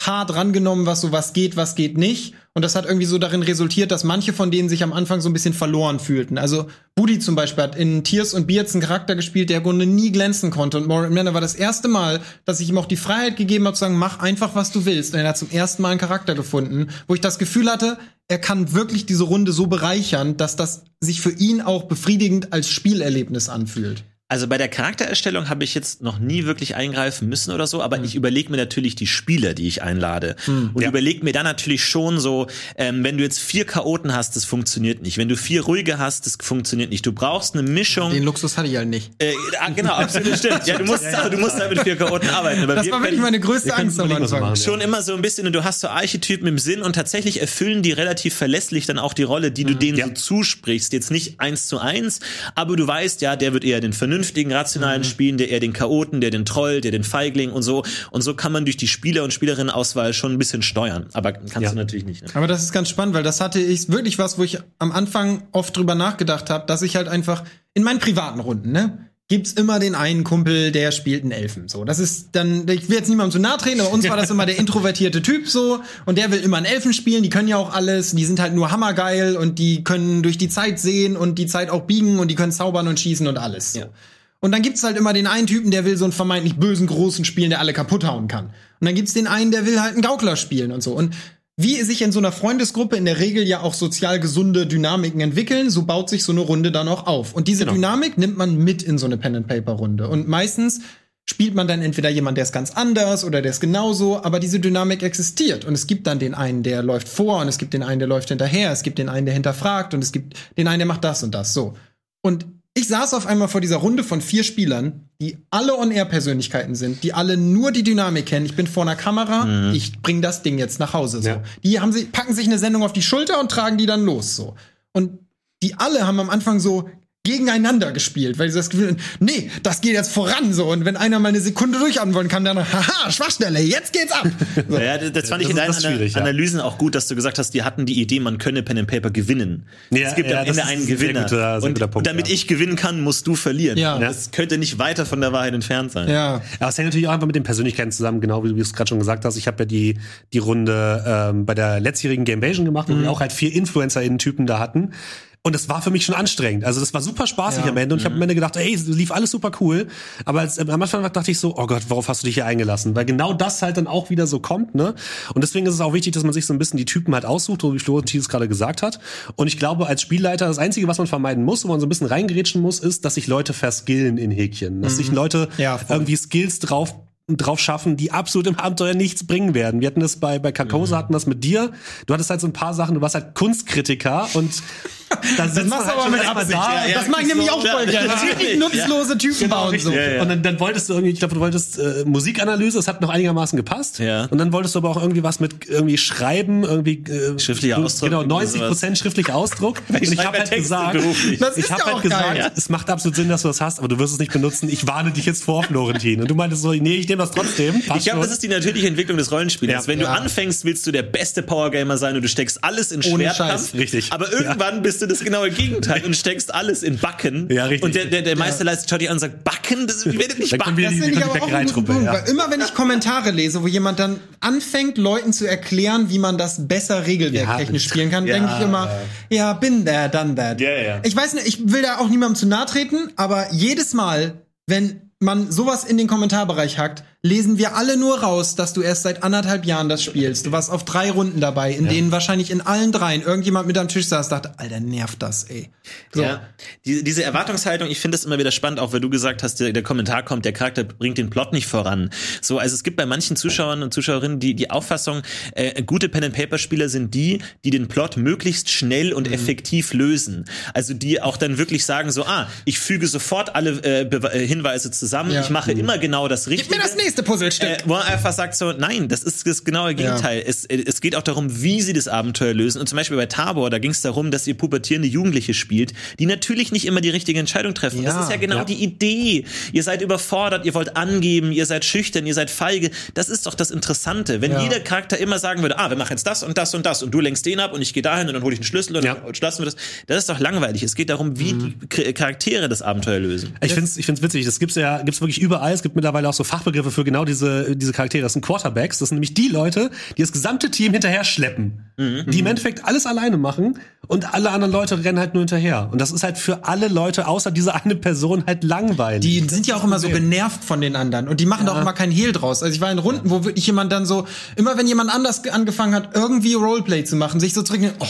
hart rangenommen, was so was geht, was geht nicht. Und das hat irgendwie so darin resultiert, dass manche von denen sich am Anfang so ein bisschen verloren fühlten. Also Buddy zum Beispiel hat in Tears und Beards einen Charakter gespielt, der im Grunde nie glänzen konnte. Und Moral Manor war das erste Mal, dass ich ihm auch die Freiheit gegeben habe, zu sagen, mach einfach, was du willst. Und er hat zum ersten Mal einen Charakter gefunden, wo ich das Gefühl hatte, er kann wirklich diese Runde so bereichern, dass das sich für ihn auch befriedigend als Spielerlebnis anfühlt. Also bei der Charaktererstellung habe ich jetzt noch nie wirklich eingreifen müssen oder so, aber Hm. ich überlege mir natürlich die Spieler, die ich einlade. Und überlege mir dann natürlich schon so, ähm, wenn du jetzt vier Chaoten hast, das funktioniert nicht. Wenn du vier ruhige hast, das funktioniert nicht. Du brauchst eine Mischung. Den Luxus hatte ich halt nicht. äh, ah, genau, absolut stimmt. Ja, du musst, du musst halt mit vier Chaoten arbeiten. Aber Das wir war wirklich meine größte Angst am Anfang. machen. schon immer so ein bisschen und du hast so Archetypen im Sinn und tatsächlich erfüllen die relativ verlässlich dann auch die Rolle, die du denen Ja. so zusprichst. Jetzt nicht eins zu eins, aber du weißt ja, der wird eher den vernünftigen, rationalen spielen, der eher den Chaoten, der den Troll, der den Feigling und so. Und so kann man durch die Spieler- und Spielerinnenauswahl schon ein bisschen steuern. Aber kannst Ja. du natürlich nicht. Ne? Aber das ist ganz spannend, weil das hatte ich wirklich was, wo ich am Anfang oft drüber nachgedacht habe, dass ich halt einfach in meinen privaten Runden, ne, gibt's immer den einen Kumpel, der spielt einen Elfen. So, das ist dann, ich will jetzt niemandem zu nahe treten, aber uns war das immer der introvertierte Typ so und der will immer einen Elfen spielen. Die können ja auch alles, die sind halt nur hammergeil und die können durch die Zeit sehen und die Zeit auch biegen und die können zaubern und schießen und alles. So. Ja. Und dann gibt's halt immer den einen Typen, der will so einen vermeintlich bösen Großen spielen, der alle kaputt hauen kann. Und dann gibt's den einen, der will halt einen Gaukler spielen und so. Und wie sich in so einer Freundesgruppe in der Regel ja auch sozial gesunde Dynamiken entwickeln, so baut sich so eine Runde dann auch auf. Und diese Dynamik nimmt man mit in so eine Pen-and-Paper-Runde. Und meistens spielt man dann entweder jemand, der ist ganz anders oder der ist genauso, aber diese Dynamik existiert. Und es gibt dann den einen, der läuft vor und es gibt den einen, der läuft hinterher, es gibt den einen, der hinterfragt und es gibt den einen, der macht das und das. So. Und ich saß auf einmal vor dieser Runde von vier Spielern, die alle On-Air-Persönlichkeiten sind, die alle nur die Dynamik kennen. Ich bin vor einer Kamera, ich bring das Ding jetzt nach Hause. So. Ja. Die haben sich, packen sich eine Sendung auf die Schulter und tragen die dann los. So. Und die alle haben am Anfang so gegeneinander gespielt, weil sie das Gefühl hatten, nee, das geht jetzt voran so. Und wenn einer mal eine Sekunde durchatmen wollen kann, dann, haha, Schwachstelle, jetzt geht's ab. So. Ja, das, fand ich das in deinen ja. Analysen auch gut, dass du gesagt hast, die hatten die Idee, man könne Pen and Paper gewinnen. Ja, es gibt ja, am das Ende ist einen Gewinner. guter- und Punkt, damit ja. ich gewinnen kann, musst du verlieren. Ja. Das könnte nicht weiter von der Wahrheit entfernt sein. Ja. Aber es hängt natürlich auch einfach mit den Persönlichkeiten zusammen, genau wie du es gerade schon gesagt hast. Ich habe ja die, die Runde ähm, bei der letztjährigen Gamevasion gemacht, wo wir auch halt vier InfluencerInnen-Typen da hatten. Und das war für mich schon anstrengend. Also das war super spaßig Ja. am Ende. Und ich habe am Ende gedacht, ey, lief alles super cool. Aber als, am Anfang dachte ich so, oh Gott, worauf hast du dich hier eingelassen? Weil genau das halt dann auch wieder so kommt, ne? Und deswegen ist es auch wichtig, dass man sich so ein bisschen die Typen halt aussucht, so wie Florentin es gerade gesagt hat. Und ich glaube, als Spielleiter, das Einzige, was man vermeiden muss, wo man so ein bisschen reingerätschen muss, ist, dass sich Leute verskillen in Häkchen. Dass sich Leute Ja, irgendwie Skills drauf drauf schaffen, die absolut im Abenteuer nichts bringen werden. Wir hatten das bei, bei Carcosa, hatten das mit dir. Du hattest halt so ein paar Sachen, du warst halt Kunstkritiker und da Das machst du aber mit Absicht. Ja, ja, das mag ich nämlich so, auch voll ja, gerne. ja, Richtig ja. nutzlose Typen bauen. So. Ja, ja. Und dann, dann wolltest du irgendwie, ich glaube, du wolltest äh, Musikanalyse, das hat noch einigermaßen gepasst. Ja. Und dann wolltest du aber auch irgendwie was mit irgendwie Schreiben, irgendwie äh, Schriftlicher du- Ausdruck, Genau, irgendwie 90 Prozent schriftlicher Ausdruck. Und ich habe halt gesagt. Das ich habe ja halt gesagt. Ja. es macht absolut Sinn, dass du das hast, aber du wirst es nicht benutzen. Ich warne dich jetzt vor, Florentin. Und du meintest so, nee, ich nehme das trotzdem. Passt Ich glaube, das ist die natürliche Entwicklung des Rollenspiels. Ja. Wenn du Ja. anfängst, willst du der beste Powergamer sein und du steckst alles in Ohne Schwertkampf. Scheiß. Richtig. Aber irgendwann bist du das genaue Gegenteil und steckst alles in Backen. Ja, richtig. Und der, der, der Meisterleister schaut dich an und sagt, Backen? Das, werdet nicht backen. wir Das die- finde ich die aber auch einen guten Punkt, ja. weil immer wenn ich Kommentare lese, wo jemand dann anfängt, Leuten zu erklären, wie man das besser regelwerktechnisch Ja. spielen kann, Ja, denke ich immer, ja, bin there, done that. Ja, ja. Ich weiß nicht, ich will da auch niemandem zu nahe treten, aber jedes Mal, wenn man sowas in den Kommentarbereich hackt, lesen wir alle nur raus, dass du erst seit anderthalb Jahren das spielst. Du warst auf drei Runden dabei, in denen wahrscheinlich in allen dreien irgendjemand mit am Tisch saß, dachte, Alter, nervt das, ey. So. Ja. Die, diese Erwartungshaltung, ich finde es immer wieder spannend, auch weil du gesagt hast, der, der Kommentar kommt, der Charakter bringt den Plot nicht voran. So, also es gibt bei manchen Zuschauern und Zuschauerinnen die, die Auffassung, äh, gute Pen-and-Paper-Spieler sind die, die den Plot möglichst schnell und effektiv lösen. Also die auch dann wirklich sagen so, ah, ich füge sofort alle äh, äh, Hinweise zusammen, Ja. ich mache immer genau das Richtige. mir das nächste. Nächste Puzzlestück. Äh, wo er einfach sagt so, nein, das ist das genaue Gegenteil. Es, äh, es geht auch darum, wie sie das Abenteuer lösen. Und zum Beispiel bei Tabor, da ging es darum, dass ihr pubertierende Jugendliche spielt, die natürlich nicht immer die richtige Entscheidung treffen. Und Ja, das ist ja genau ja. die Idee. Ihr seid überfordert, ihr wollt angeben, ihr seid schüchtern, ihr seid feige. Das ist doch das Interessante. Wenn Ja. jeder Charakter immer sagen würde, ah, wir machen jetzt das und das und das und du lenkst den ab und ich gehe dahin und dann hole ich einen Schlüssel und Ja. dann lassen wir das. Das ist doch langweilig. Es geht darum, wie Mhm. die Charaktere das Abenteuer lösen. Ich finde es ich find's witzig. Das gibt's ja gibt's wirklich überall. Es gibt mittlerweile auch so Fachbegriffe für genau diese, diese Charaktere. Das sind Quarterbacks. Das sind nämlich die Leute, die das gesamte Team hinterher schleppen. Die im Endeffekt alles alleine machen und alle anderen Leute rennen halt nur hinterher. Und das ist halt für alle Leute außer dieser eine Person halt langweilig. Die sind ja auch immer so genervt von den anderen und die machen da auch immer keinen Hehl draus. Also ich war in Runden, wo wirklich jemand dann so, immer wenn jemand anders ge- angefangen hat, irgendwie Roleplay zu machen, sich so zurück, oh,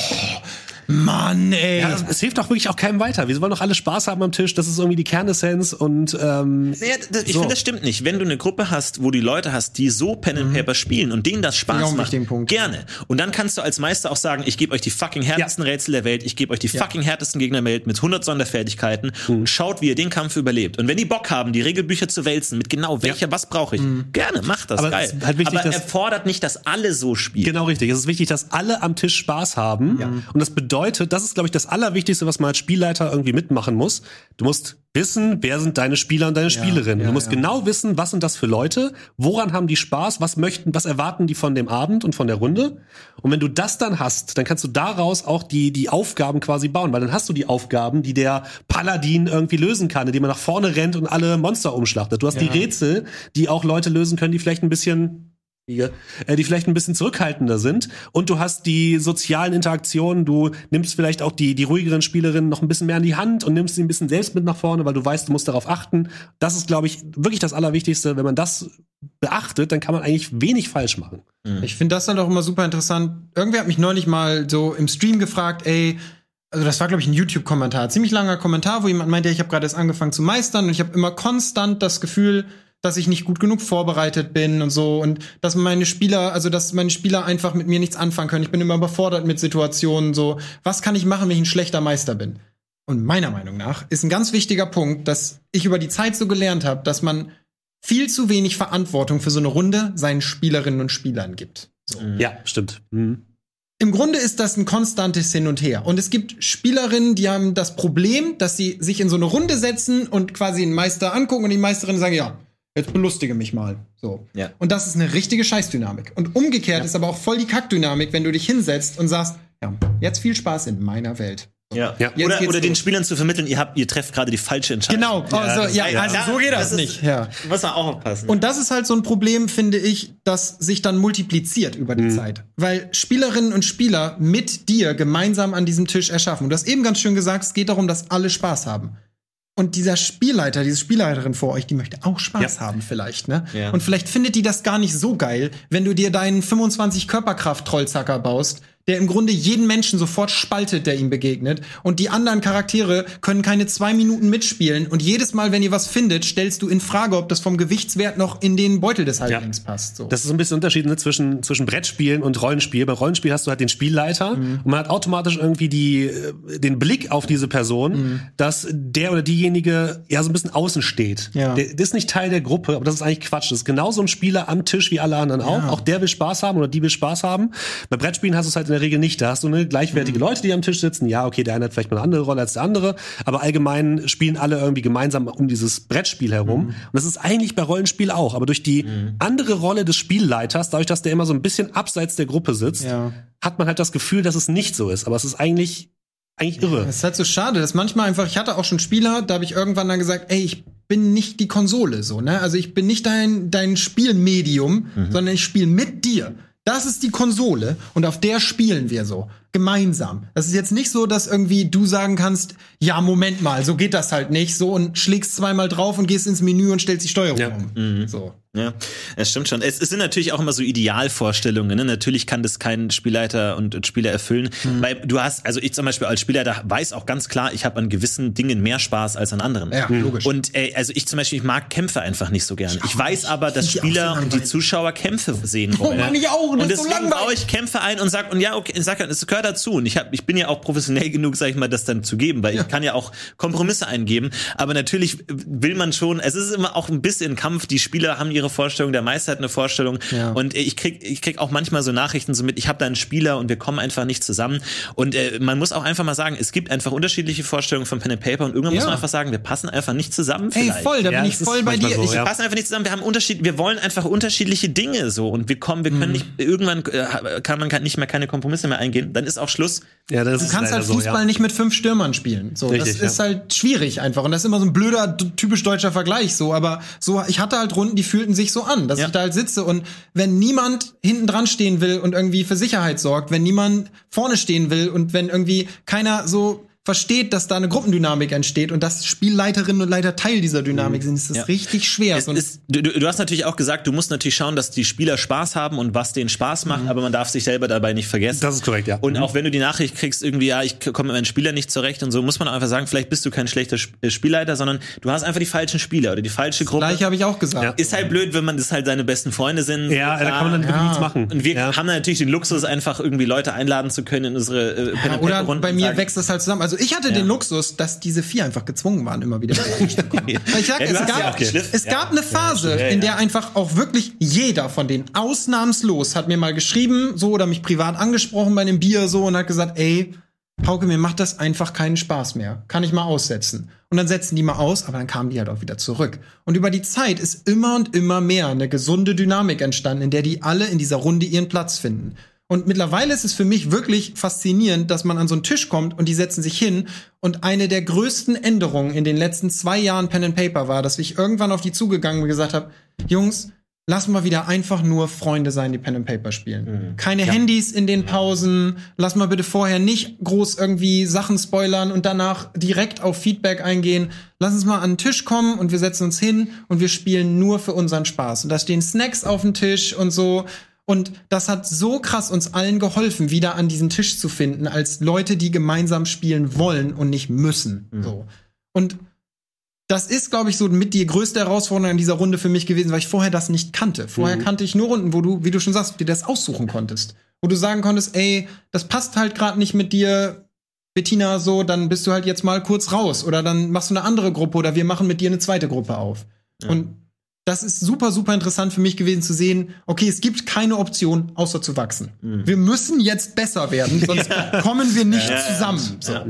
Mann, ey. ja, es, es hilft auch wirklich auch keinem weiter. Wir wollen doch alle Spaß haben am Tisch. Das ist irgendwie die Kernessenz und ähm, Naja, das, ich So. finde, das stimmt nicht. Wenn du eine Gruppe hast, wo die Leute hast, die so Pen and Paper spielen und denen das Spaß macht, gerne. Und dann kannst du als Meister auch sagen, ich gebe euch die fucking härtesten Rätsel der Welt, ich gebe euch die fucking härtesten Gegner der Welt mit 100 Sonderfertigkeiten und schaut, wie ihr den Kampf überlebt. Und wenn die Bock haben, die Regelbücher zu wälzen mit genau welcher, was brauche ich, gerne, macht das, Aber geil. halt wichtig, Aber dass- er fordert nicht, dass alle so spielen. Genau richtig. Es ist wichtig, dass alle am Tisch Spaß haben. Und das bedeutet, das ist, glaube ich, das Allerwichtigste, was man als Spielleiter irgendwie mitmachen muss. Du musst wissen, wer sind deine Spieler und deine Spielerinnen. ja, du musst ja. genau wissen, was sind das für Leute, woran haben die Spaß, was möchten, was erwarten die von dem Abend und von der Runde. Und wenn du das dann hast, dann kannst du daraus auch die, die Aufgaben quasi bauen, weil dann hast du die Aufgaben, die der Paladin irgendwie lösen kann, indem er nach vorne rennt und alle Monster umschlachtet. Du hast die Rätsel, die auch Leute lösen können, die vielleicht ein bisschen Äh, die vielleicht ein bisschen zurückhaltender sind. Und du hast die sozialen Interaktionen, du nimmst vielleicht auch die, die ruhigeren Spielerinnen noch ein bisschen mehr an die Hand und nimmst sie ein bisschen selbst mit nach vorne, weil du weißt, du musst darauf achten. Das ist, glaube ich, wirklich das Allerwichtigste. Wenn man das beachtet, dann kann man eigentlich wenig falsch machen. Ich finde das dann auch immer super interessant. Irgendwer hat mich neulich mal so im Stream gefragt, ey, also das war glaube ich ein YouTube-Kommentar, ziemlich langer Kommentar, wo jemand meinte, ich habe gerade erst angefangen zu meistern und ich habe immer konstant das Gefühl, dass ich nicht gut genug vorbereitet bin und so und dass meine Spieler, also dass meine Spieler einfach mit mir nichts anfangen können. Ich bin immer überfordert mit Situationen, so was kann ich machen, wenn ich ein schlechter Meister bin? Und meiner Meinung nach ist ein ganz wichtiger Punkt, dass ich über die Zeit so gelernt habe, dass man viel zu wenig Verantwortung für so eine Runde seinen Spielerinnen und Spielern gibt. So. Ja, stimmt. Mhm. Im Grunde ist das ein konstantes Hin und Her. Und es gibt Spielerinnen, die haben das Problem, dass sie sich in so eine Runde setzen und quasi einen Meister angucken und die Meisterinnen sagen, ja, jetzt belustige mich mal. So. Ja. Und das ist eine richtige Scheißdynamik. Und umgekehrt ist aber auch voll die Kackdynamik, wenn du dich hinsetzt und sagst, ja, jetzt viel Spaß in meiner Welt. Ja. Ja. Oder, oder den. Spielern zu vermitteln, ihr habt, ihr trefft gerade die falsche Entscheidung. Genau, also, das- ja, ja. also so geht das, Das ist- nicht. Ja. Muss man auch aufpassen. Und das ist halt so ein Problem, finde ich, das sich dann multipliziert über die Zeit. Weil Spielerinnen und Spieler mit dir gemeinsam an diesem Tisch erschaffen. Und du hast eben ganz schön gesagt, es geht darum, dass alle Spaß haben. Und dieser Spielleiter, diese Spielleiterin vor euch, die möchte auch Spaß Ja. haben vielleicht, ne? Ja. Und vielleicht findet die das gar nicht so geil, wenn du dir deinen 25 Körperkraft Trollzacker baust, der im Grunde jeden Menschen sofort spaltet, der ihm begegnet. Und die anderen Charaktere können keine zwei Minuten mitspielen. Und jedes Mal, wenn ihr was findet, stellst du in Frage, ob das vom Gewichtswert noch in den Beutel des Halblings passt. So. Das ist so ein bisschen Unterschied ne, zwischen, zwischen Brettspielen und Rollenspiel. Bei Rollenspiel hast du halt den Spielleiter und man hat automatisch irgendwie die, äh, den Blick auf diese Person, dass der oder diejenige ja so ein bisschen außen steht. Ja. Der, der ist nicht Teil der Gruppe, aber das ist eigentlich Quatsch. Das ist genauso ein Spieler am Tisch wie alle anderen auch. Auch der will Spaß haben oder die will Spaß haben. Bei Brettspielen hast du es halt in der Regel nicht. Da hast du eine gleichwertige Leute, die am Tisch sitzen. Ja, okay, der eine hat vielleicht mal eine andere Rolle als der andere, aber allgemein spielen alle irgendwie gemeinsam um dieses Brettspiel herum. Und das ist eigentlich bei Rollenspiel auch. Aber durch die andere Rolle des Spielleiters, dadurch, dass der immer so ein bisschen abseits der Gruppe sitzt, Ja. hat man halt das Gefühl, dass es nicht so ist. Aber es ist eigentlich, eigentlich irre. Es ist halt so schade, dass manchmal einfach, ich hatte auch schon Spieler, da habe ich irgendwann dann gesagt, ey, ich bin nicht die Konsole, so, ne? Also ich bin nicht dein, dein Spielmedium, sondern ich spiele mit dir. Das ist die Konsole und auf der spielen wir so. Gemeinsam. Das ist jetzt nicht so, dass irgendwie du sagen kannst, ja, Moment mal, so geht das halt nicht, so und schlägst zweimal drauf und gehst ins Menü und stellst die Steuerung Ja. um. So. Ja, es stimmt schon. Es, es sind natürlich auch immer so Idealvorstellungen. Ne? Natürlich kann das kein Spielleiter und, und Spieler erfüllen. Mhm. Weil du hast, also ich zum Beispiel als Spielleiter weiß auch ganz klar, ich habe an gewissen Dingen mehr Spaß als an anderen. Ja, Mhm. logisch. Und äh, also ich zum Beispiel, ich mag Kämpfe einfach nicht so gern. Ich, auch weiß aber, dass ich so Spieler und die. Zuschauer Kämpfe sehen wollen. Mann, ich auch, und Und das ist so deswegen langweilig. baue ich Kämpfe ein und sag, und ja, okay, ich sag, es gehört dazu. Und ich, hab, ich bin ja auch professionell genug, sag ich mal, das dann zu geben, weil ich kann ja auch Kompromisse eingeben. Aber natürlich will man schon, es ist immer auch ein bisschen Kampf, die Spieler haben ihre Vorstellung, der Meister hat eine Vorstellung. Ja. Und ich krieg, ich krieg auch manchmal so Nachrichten so mit, ich habe da einen Spieler und wir kommen einfach nicht zusammen. Und äh, man muss auch einfach mal sagen, es gibt einfach unterschiedliche Vorstellungen von Pen and Paper und irgendwann Ja. muss man einfach sagen, wir passen einfach nicht zusammen. Ey, vielleicht. voll, da Ja, bin ich voll bei dir. so, ich, ja. Wir passen einfach nicht zusammen. Wir haben Unterschied, wir wollen einfach unterschiedliche Dinge so und wir kommen, wir Mhm. können nicht irgendwann äh, kann man kann nicht mehr keine Kompromisse mehr eingehen. Dann ist auch Schluss. Ja, das Du ist kannst halt so, Fußball ja. nicht mit fünf Stürmern spielen. So, Richtig, das ist ja. halt schwierig einfach. Und das ist immer so ein blöder, typisch deutscher Vergleich. So, aber so, ich hatte halt Runden, die fühlten sich so an, dass Ja. ich da halt sitze und wenn niemand hinten dran stehen will und irgendwie für Sicherheit sorgt, wenn niemand vorne stehen will und wenn irgendwie keiner so versteht, dass da eine Gruppendynamik entsteht und dass Spielleiterinnen und Leiter Teil dieser Dynamik sind, ist das Ja. richtig schwer. Es ist, du, du hast natürlich auch gesagt, du musst natürlich schauen, dass die Spieler Spaß haben und was denen Spaß macht, aber man darf sich selber dabei nicht vergessen. Mhm. Das ist korrekt, ja. Und Mhm. auch wenn du die Nachricht kriegst, irgendwie, ja, ich komme mit meinen Spielern nicht zurecht und so, muss man auch einfach sagen, vielleicht bist du kein schlechter äh, Spielleiter, sondern du hast einfach die falschen Spieler oder die falsche Gruppe. Gleiche habe ich auch gesagt. Ja. Ist halt blöd, wenn man das halt seine besten Freunde sind. Ja, da kann man dann Ja. nichts machen. Und wir ja. haben dann natürlich den Luxus, einfach irgendwie Leute einladen zu können in unsere äh, Pen Paper Oder bei mir wächst das halt zusammen. Also ich hatte den Luxus, dass diese vier einfach gezwungen waren, immer wieder. Weil ich sag, Ja, es, gab, ja es gab eine Phase, ja, in ja. der einfach auch wirklich jeder von denen ausnahmslos hat mir mal geschrieben, so oder mich privat angesprochen bei einem Bier so und hat gesagt, ey, Pauke, mir macht das einfach keinen Spaß mehr. Kann ich mal aussetzen. Und dann setzen die mal aus, aber dann kamen die halt auch wieder zurück. Und über die Zeit ist immer und immer mehr eine gesunde Dynamik entstanden, in der die alle in dieser Runde ihren Platz finden. Und mittlerweile ist es für mich wirklich faszinierend, dass man an so einen Tisch kommt und die setzen sich hin. Und eine der größten Änderungen in den letzten zwei Jahren Pen and Paper war, dass ich irgendwann auf die zugegangen und gesagt habe, Jungs, lass mal wieder einfach nur Freunde sein, die Pen and Paper spielen. Keine Handys in den Pausen. Lass mal bitte vorher nicht groß irgendwie Sachen spoilern und danach direkt auf Feedback eingehen. Lass uns mal an den Tisch kommen und wir setzen uns hin und wir spielen nur für unseren Spaß. Und da stehen Snacks auf dem Tisch und so. Und das hat so krass uns allen geholfen, wieder an diesen Tisch zu finden, als Leute, die gemeinsam spielen wollen und nicht müssen. So. Und das ist, glaube ich, so mit die größte Herausforderung in dieser Runde für mich gewesen, weil ich vorher das nicht kannte. Vorher kannte ich nur Runden, wo du, wie du schon sagst, dir das aussuchen konntest. Wo du sagen konntest, ey, das passt halt gerade nicht mit dir, Bettina, so, dann bist du halt jetzt mal kurz raus. Oder dann machst du eine andere Gruppe oder wir machen mit dir eine zweite Gruppe auf. Und das ist super, super interessant für mich gewesen zu sehen, okay, es gibt keine Option, außer zu wachsen. Wir müssen jetzt besser werden, sonst kommen wir nicht zusammen. So. Ja.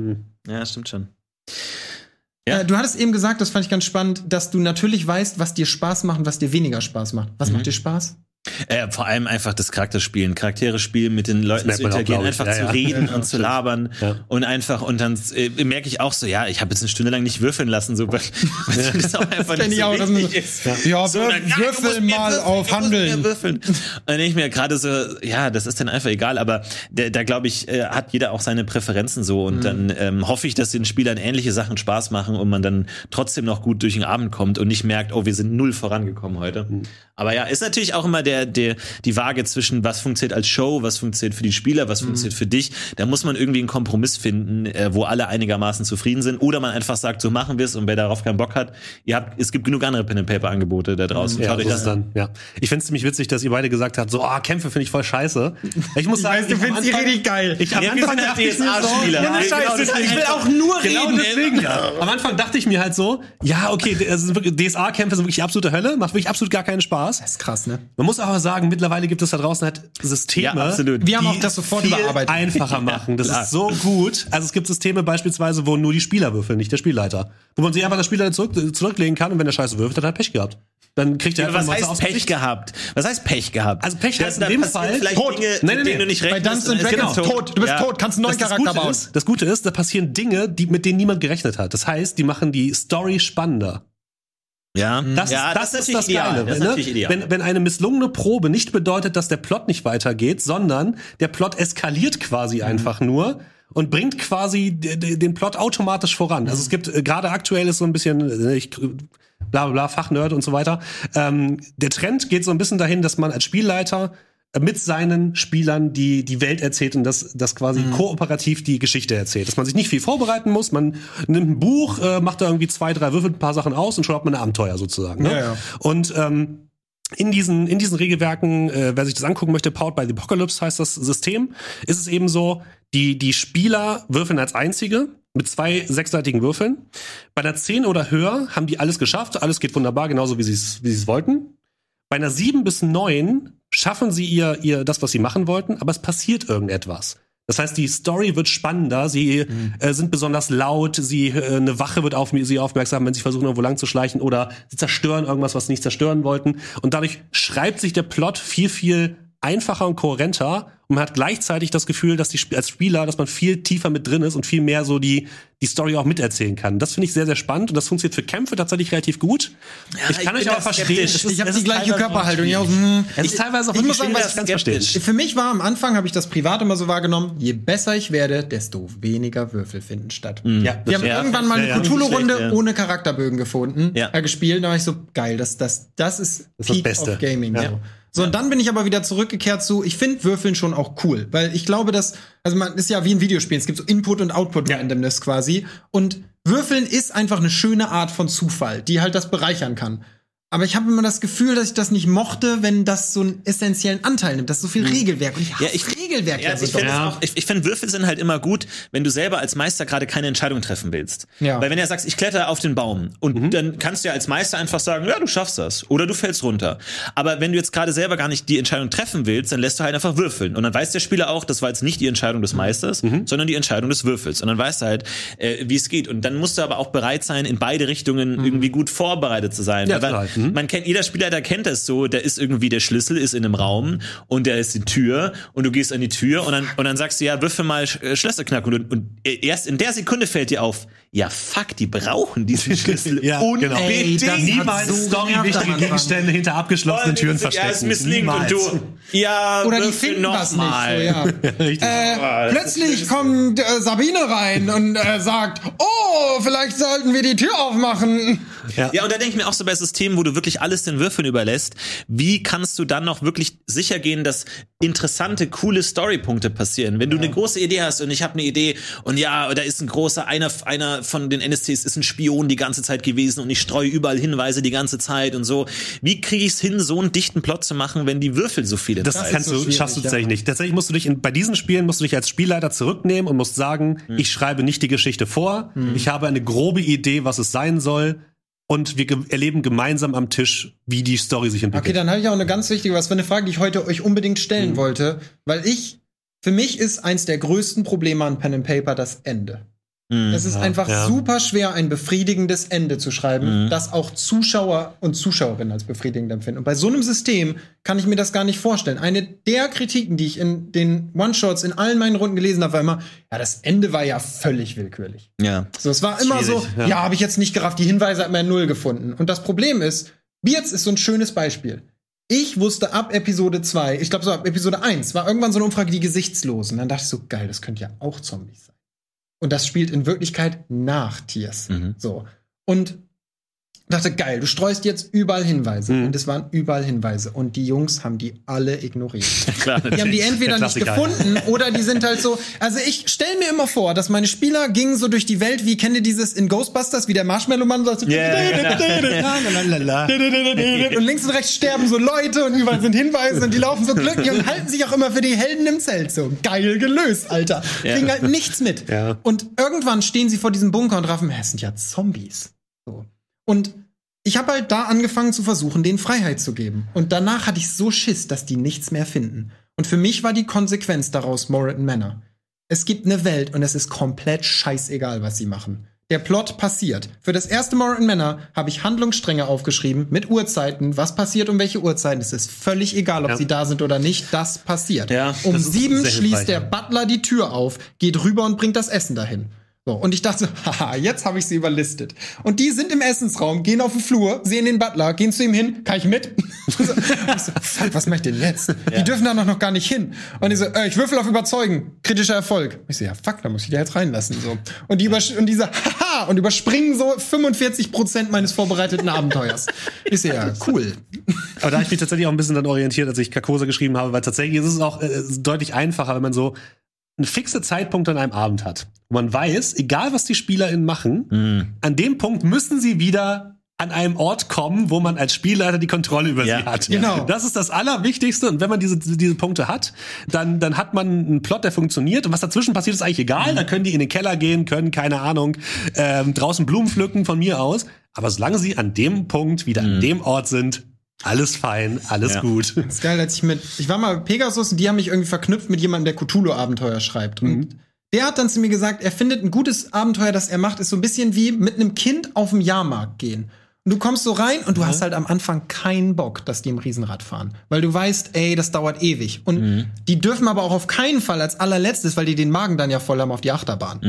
ja, stimmt schon. Äh, du hattest eben gesagt, das fand ich ganz spannend, dass du natürlich weißt, was dir Spaß macht und was dir weniger Spaß macht. Was macht dir Spaß? Äh, vor allem einfach das Charakterspielen, Charaktere spielen, mit den Leuten zu auch, interagieren, einfach Ja, zu ja. reden Ja, und zu labern und einfach und dann äh, merke ich auch so, ja, ich habe jetzt eine Stunde lang nicht würfeln lassen, so weil das auch einfach kenn nicht ich so auch, das wichtig ist- ist. Ja, so, dann, würfel mal würfeln, auf Handeln. Würfeln. Und dann ich mir gerade so, ja, das ist dann einfach egal, aber der, da glaube ich, äh, hat jeder auch seine Präferenzen so und dann ähm, hoffe ich, dass den Spielern ähnliche Sachen Spaß machen und man dann trotzdem noch gut durch den Abend kommt und nicht merkt, oh, wir sind null vorangekommen heute. Aber ja, ist natürlich auch immer der, der, die Waage zwischen, was funktioniert als Show, was funktioniert für die Spieler, was funktioniert für dich. Da muss man irgendwie einen Kompromiss finden, äh, wo alle einigermaßen zufrieden sind. Oder man einfach sagt, so machen wir es und wer darauf keinen Bock hat, ihr habt, es gibt genug andere Pen-and-Paper-Angebote da draußen. Ja, so das ist dann, ja. Ich finde es ziemlich witzig, dass ihr beide gesagt habt, so, ah, Kämpfe finde ich voll scheiße. Ich muss sagen, du ich am findest die richtig geil. Ich am Ja, Anfang dachte ich mir so, DSA-Spieler. ja, Ja, Scheiße, genau, ich will auch nur Genau reden. deswegen, ja. Am Anfang dachte ich mir halt so, ja, okay, DSA-Kämpfe sind wirklich die absolute Hölle, macht wirklich absolut gar keinen Spaß. Das ist krass, ne? Man muss aber sagen, mittlerweile gibt es da draußen halt Systeme, Ja, absolut. Wir haben die auch das sofort viel überarbeitet. einfacher machen. Das klar. ist so gut. Also es gibt Systeme beispielsweise, wo nur die Spieler würfeln, nicht der Spielleiter. Wo man sich einfach das Spielleiter zurück, zurücklegen kann und wenn der Scheiße würfelt, dann hat er Pech gehabt. Dann kriegt er einfach Was heißt Pech Gesicht. gehabt? Was heißt Pech gehabt? Also Pech heißt in dem Fall vielleicht tot. Dinge, mit denen nee. du nicht Bei rechnest. Dungeons and dann ist Dragons er tot. Du bist Ja. tot, kannst einen neuen Das, das, Charakter Gute bauen. ist, das Gute ist, da passieren Dinge, die, mit denen niemand gerechnet hat. Das heißt, die machen die Story spannender. Ja, Das, ja, ist, das, ist das ideal. Geile. Das ist ne? natürlich ideal. Wenn, wenn eine misslungene Probe nicht bedeutet, dass der Plot nicht weitergeht, sondern der Plot eskaliert quasi Mhm. einfach nur und bringt quasi den Plot automatisch voran. Also es Mhm. gibt äh, gerade aktuell ist so ein bisschen äh, ich, bla bla bla Fachnerd und so weiter. Ähm, der Trend geht so ein bisschen dahin, dass man als Spielleiter mit seinen Spielern die die Welt erzählt und das das quasi Mhm. kooperativ die Geschichte erzählt, dass man sich nicht viel vorbereiten muss, man nimmt ein Buch, äh, macht da irgendwie zwei, drei Würfel, ein paar Sachen aus und schon hat man ein Abenteuer sozusagen. Ne? Ja, ja. Und ähm, in diesen, in diesen Regelwerken, äh, wer sich das angucken möchte, Powered by the Apocalypse heißt das System, ist es eben so, die, die Spieler würfeln als einzige mit zwei sechsseitigen Würfeln. Bei der 10 oder höher haben die alles geschafft, alles geht wunderbar, genauso wie sie es wie sie es wollten. Bei einer 7 bis 9 schaffen sie ihr, ihr das, was sie machen wollten, aber es passiert irgendetwas. Das heißt, die Story wird spannender, sie Mhm. äh, sind besonders laut, sie äh, eine Wache wird auf sie aufmerksam, wenn sie versuchen irgendwo lang zu schleichen oder sie zerstören irgendwas, was sie nicht zerstören wollten und dadurch schreibt sich der Plot viel viel einfacher und kohärenter und man hat gleichzeitig das Gefühl, dass die als Spieler, dass man viel tiefer mit drin ist und viel mehr so die die Story auch miterzählen kann. Das finde ich sehr sehr spannend und das funktioniert für Kämpfe tatsächlich relativ gut. ich kann ich euch aber verstehen, ist, Ich habe die gleiche Körperhaltung. auch Ja, hm. Es ist teilweise auch Ich muss sagen, das ganz verstehen. skeptisch. Für mich war am Anfang, habe ich das privat immer so wahrgenommen, je besser ich werde, desto weniger Würfel finden statt. Ja, Wir das haben stimmt. irgendwann mal eine Ja, ja. Cthulhu-Runde ja. ohne Charakterbögen gefunden, Ja. äh, gespielt. Da war ich so, geil, das, das, das ist Das ist das Beste. of Gaming. Ja. Ja. So, und dann bin ich aber wieder zurückgekehrt zu, ich finde Würfeln schon auch cool, weil ich glaube, dass, also man ist ja wie in Videospielen, es gibt so Input- und Output-Randomness quasi. Und Würfeln ist einfach eine schöne Art von Zufall, die halt das bereichern kann. Aber ich habe immer das Gefühl, dass ich das nicht mochte, wenn das so einen essentiellen Anteil nimmt. Das ist so viel Regelwerk. Und ich hasse Ja, ich- Regelwerk Ja, so ich finde auch, ich, ich finde Würfel sind halt immer gut, wenn du selber als Meister gerade keine Entscheidung treffen willst. Ja. Weil wenn du sagst, ich kletter auf den Baum und dann kannst du ja als Meister einfach sagen, ja, du schaffst das oder du fällst runter. Aber wenn du jetzt gerade selber gar nicht die Entscheidung treffen willst, dann lässt du halt einfach würfeln und dann weiß der Spieler auch, das war jetzt nicht die Entscheidung des Meisters, sondern die Entscheidung des Würfels und dann weißt du halt, äh, wie es geht und dann musst du aber auch bereit sein, in beide Richtungen irgendwie gut vorbereitet zu sein. Ja, Weil total. Mhm. man kennt jeder Spieler, der kennt das so, der ist irgendwie der Schlüssel ist in einem Raum und der ist die Tür und du gehst an die Tür und dann und dann sagst du ja, würfel mal äh, Schlösser knacken und, und erst in der Sekunde fällt dir auf, ja fuck, die brauchen diesen Schlüssel Ja, genau. Ey, das hat Niemals so am Anfang. Gegenstände hinter abgeschlossenen Türen Ja, verstecken. es misslingt und du ja, Oder die finden noch das nicht. mal. So, ja. Äh, plötzlich kommt äh, Sabine rein und äh, sagt, oh, vielleicht sollten wir die Tür aufmachen. Ja, und da denke ich mir auch so bei Systemen, wo du wirklich alles den Würfeln überlässt, wie kannst du dann noch wirklich sicher gehen, dass interessante, coole Storypunkte passieren? Wenn du eine große Idee hast und ich habe eine Idee und ja, da ist ein großer, einer, einer von den NSCs ist ein Spion die ganze Zeit gewesen und ich streue überall Hinweise die ganze Zeit und so. Wie kriege ich es hin, so einen dichten Plot zu machen, wenn die Würfel so viele Das Zeit- kannst so du, schaffst du ja. tatsächlich nicht. Tatsächlich musst du dich in, bei diesen Spielen musst du dich als Spielleiter zurücknehmen und musst sagen, ich schreibe nicht die Geschichte vor. Ich habe eine grobe Idee, was es sein soll. Und wir ge erleben gemeinsam am Tisch, wie die Story sich Okay, entwickelt. dann habe ich auch eine ganz wichtige, was für eine Frage, die ich heute euch unbedingt stellen wollte, weil ich, für mich ist eins der größten Probleme an Pen and Paper das Ende. Mhm. Es ist Ja, einfach ja. super schwer, ein befriedigendes Ende zu schreiben, Mhm. das auch Zuschauer und Zuschauerinnen als befriedigend empfinden. Und bei so einem System kann ich mir das gar nicht vorstellen. Eine der Kritiken, die ich in den One-Shots in allen meinen Runden gelesen habe, war immer, ja, das Ende war ja völlig willkürlich. Ja. So, es war immer Schwierig, so, ja. ja, habe ich jetzt nicht gerafft, die Hinweise hat man null gefunden. Und das Problem ist, Beards ist so ein schönes Beispiel. Ich wusste ab Episode 2, ich glaube so ab Episode 1, war irgendwann so eine Umfrage, die Gesichtslosen. Dann dachte ich so, geil, das könnte ja auch Zombies sein. Und das spielt in Wirklichkeit nach Tiers. Mhm. So. Und dachte, geil, du streust jetzt überall Hinweise. Mhm. Und es waren überall Hinweise. Und die Jungs haben die alle ignoriert. Klar, Die haben die entweder Der nicht gefunden oder die sind halt so. Also ich stelle mir immer vor, dass meine Spieler gingen so durch die Welt, wie kennt ihr dieses in Ghostbusters, wie der Marshmallow-Mann so. Und links und rechts sterben so Leute und überall sind Hinweise und die laufen so glücklich und halten sich auch immer für die Helden im Zelt. So geil gelöst, Alter. Kriegen halt nichts mit. Und irgendwann stehen sie vor diesem Bunker und raffen, es sind ja Zombies. Und ich habe halt da angefangen zu versuchen, denen Freiheit zu geben. Und danach hatte ich so Schiss, dass die nichts mehr finden. Und für mich war die Konsequenz daraus Moreton Manor. Es gibt eine Welt und es ist komplett scheißegal, was sie machen. Der Plot passiert. Für das erste Moreton Manor habe ich Handlungsstränge aufgeschrieben mit Uhrzeiten, was passiert um welche Uhrzeiten. Es ist völlig egal, ob Ja. sie da sind oder nicht. Das passiert. Ja, um das sieben schließt der. Butler die Tür auf, geht rüber und bringt das Essen dahin. So, und ich dachte, haha, jetzt habe ich sie überlistet. Und die sind im Essensraum, gehen auf den Flur, sehen den Butler, gehen zu ihm hin, kann ich mit? so, ich so, fuck, was mache ich denn jetzt? Die dürfen da noch, noch gar nicht hin. Und ich so, äh, ich würfel auf Überzeugen, kritischer Erfolg. Ich so, ja, fuck, da muss ich die jetzt reinlassen. So. Und die übersch und diese, haha, und überspringen so 45 Prozent meines vorbereiteten Abenteuers. Ich so, ja, cool. Aber da habe ich mich tatsächlich auch ein bisschen dann orientiert, als ich Carcosa geschrieben habe, weil tatsächlich ist es auch äh, deutlich einfacher, wenn man so einen fixe Zeitpunkt an einem Abend hat. Wo man weiß, egal was die SpielerInnen machen, an dem Punkt müssen sie wieder an einem Ort kommen, wo man als Spielleiter die Kontrolle über Ja, sie hat. genau. Das ist das Allerwichtigste. Und wenn man diese, diese Punkte hat, dann, dann hat man einen Plot, der funktioniert. Und was dazwischen passiert, ist eigentlich egal. Da können die in den Keller gehen, können, keine Ahnung, ähm, draußen Blumen pflücken von mir aus. Aber solange sie an dem Punkt wieder an dem Ort sind, Alles fein, alles Ja. gut. Das ist geil, als ich mit, ich war mal bei Pegasus und die haben mich irgendwie verknüpft mit jemandem, der Cthulhu-Abenteuer schreibt. Und der hat dann zu mir gesagt, er findet ein gutes Abenteuer, das er macht, ist so ein bisschen wie mit einem Kind auf den Jahrmarkt gehen. Und du kommst so rein und du hast halt am Anfang keinen Bock, dass die im Riesenrad fahren. Weil du weißt, ey, das dauert ewig. Und die dürfen aber auch auf keinen Fall als allerletztes, weil die den Magen dann ja voll haben, auf die Achterbahn.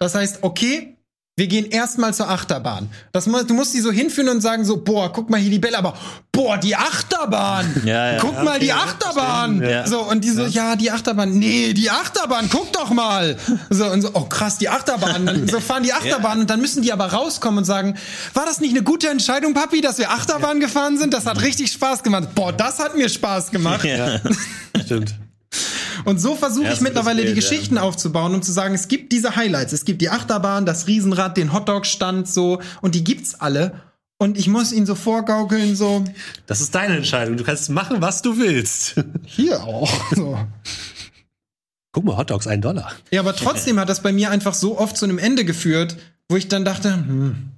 Das heißt, okay, wir gehen erstmal zur Achterbahn. Das, du musst die so hinführen und sagen so, boah, guck mal hier die Bälle, aber boah, die Achterbahn. Ja, ja. guck mal die Achterbahn. Ja. So, und die so, ja. die Achterbahn. Nee, die Achterbahn, guck doch mal. So, und so, oh krass, die Achterbahn. Dann so fahren die Achterbahn und dann müssen die aber rauskommen und sagen, war das nicht eine gute Entscheidung, Papi, dass wir Achterbahn gefahren sind? Das hat richtig Spaß gemacht. Boah, das hat mir Spaß gemacht. Ja. Stimmt. Und so versuche Ja, ich mittlerweile die Bild, Geschichten aufzubauen, um zu sagen, es gibt diese Highlights. Es gibt die Achterbahn, das Riesenrad, den Hotdog-Stand, so. Und die gibt's alle. Und ich muss ihn so vorgaukeln, so. Das ist deine Entscheidung. Du kannst machen, was du willst. Hier auch. So. Guck mal, Hotdogs, ein Dollar. Ja, aber trotzdem hat das bei mir einfach so oft zu einem Ende geführt, wo ich dann dachte, hm,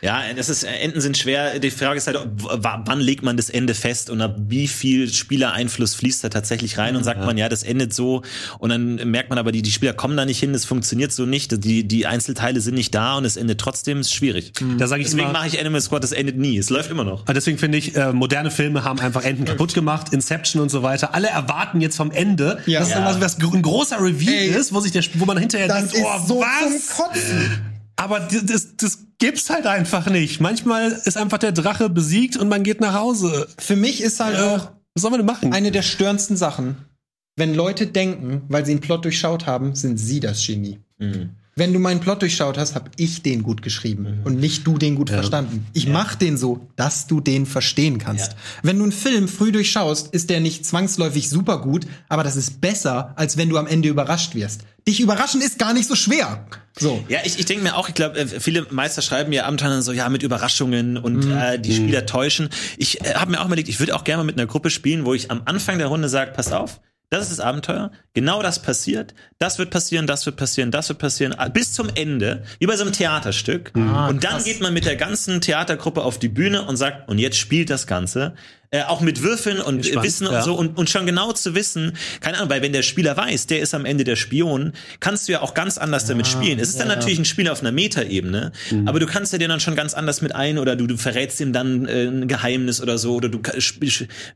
Ja, das ist, Enden sind schwer. Die Frage ist halt, wann legt man das Ende fest und ab wie viel Spielereinfluss fließt da tatsächlich rein und sagt man, ja, das endet so und dann merkt man aber, die, die Spieler kommen da nicht hin, das funktioniert so nicht, die, die Einzelteile sind nicht da und es endet trotzdem, ist schwierig. Da sage ich Deswegen mache ich Animal Squad, das endet nie, es läuft immer noch. Aber deswegen finde ich, äh, moderne Filme haben einfach Enden kaputt gemacht, Inception und so weiter. Alle erwarten jetzt vom Ende, Ja. dass Ja. dann was, was ein großer Reveal Ey. ist, wo sich der, wo man hinterher das denkt, ist oh, so was? zum Kotzen. Aber das, das, gibt's halt einfach nicht. Manchmal ist einfach der Drache besiegt und man geht nach Hause. Für mich ist halt Äh, auch was soll man denn machen? eine der störendsten Sachen, wenn Leute denken, weil sie einen Plot durchschaut haben, sind sie das Genie. Wenn du meinen Plot durchschaut hast, habe ich den gut geschrieben und nicht du den gut verstanden. Ich mach den so, dass du den verstehen kannst. Ja. Wenn du einen Film früh durchschaust, ist der nicht zwangsläufig super gut, aber das ist besser, als wenn du am Ende überrascht wirst. Dich überraschen ist gar nicht so schwer. So. Ja, ich, ich denke mir auch, ich glaube, viele Meister schreiben ja Abenteuer so, ja, mit Überraschungen und Mhm. äh, die Spieler täuschen. Ich äh, habe mir auch überlegt, ich würde auch gerne mal mit einer Gruppe spielen, wo ich am Anfang der Runde sage, pass auf, das ist das Abenteuer, genau das passiert, das wird passieren, das wird passieren, das wird passieren, äh, bis zum Ende, wie bei so einem Theaterstück. Ah, und dann krass. geht man mit der ganzen Theatergruppe auf die Bühne und sagt, und jetzt spielt das Ganze. Äh, auch mit Würfeln und äh, Spannend, Wissen ja. und so und, und schon genau zu wissen, keine Ahnung, weil wenn der Spieler weiß, der ist am Ende der Spion, kannst du ja auch ganz anders damit spielen. Es ist dann natürlich ein Spiel auf einer Metaebene, aber du kannst ja den dann schon ganz anders mit ein oder du, du verrätst ihm dann äh, ein Geheimnis oder so oder du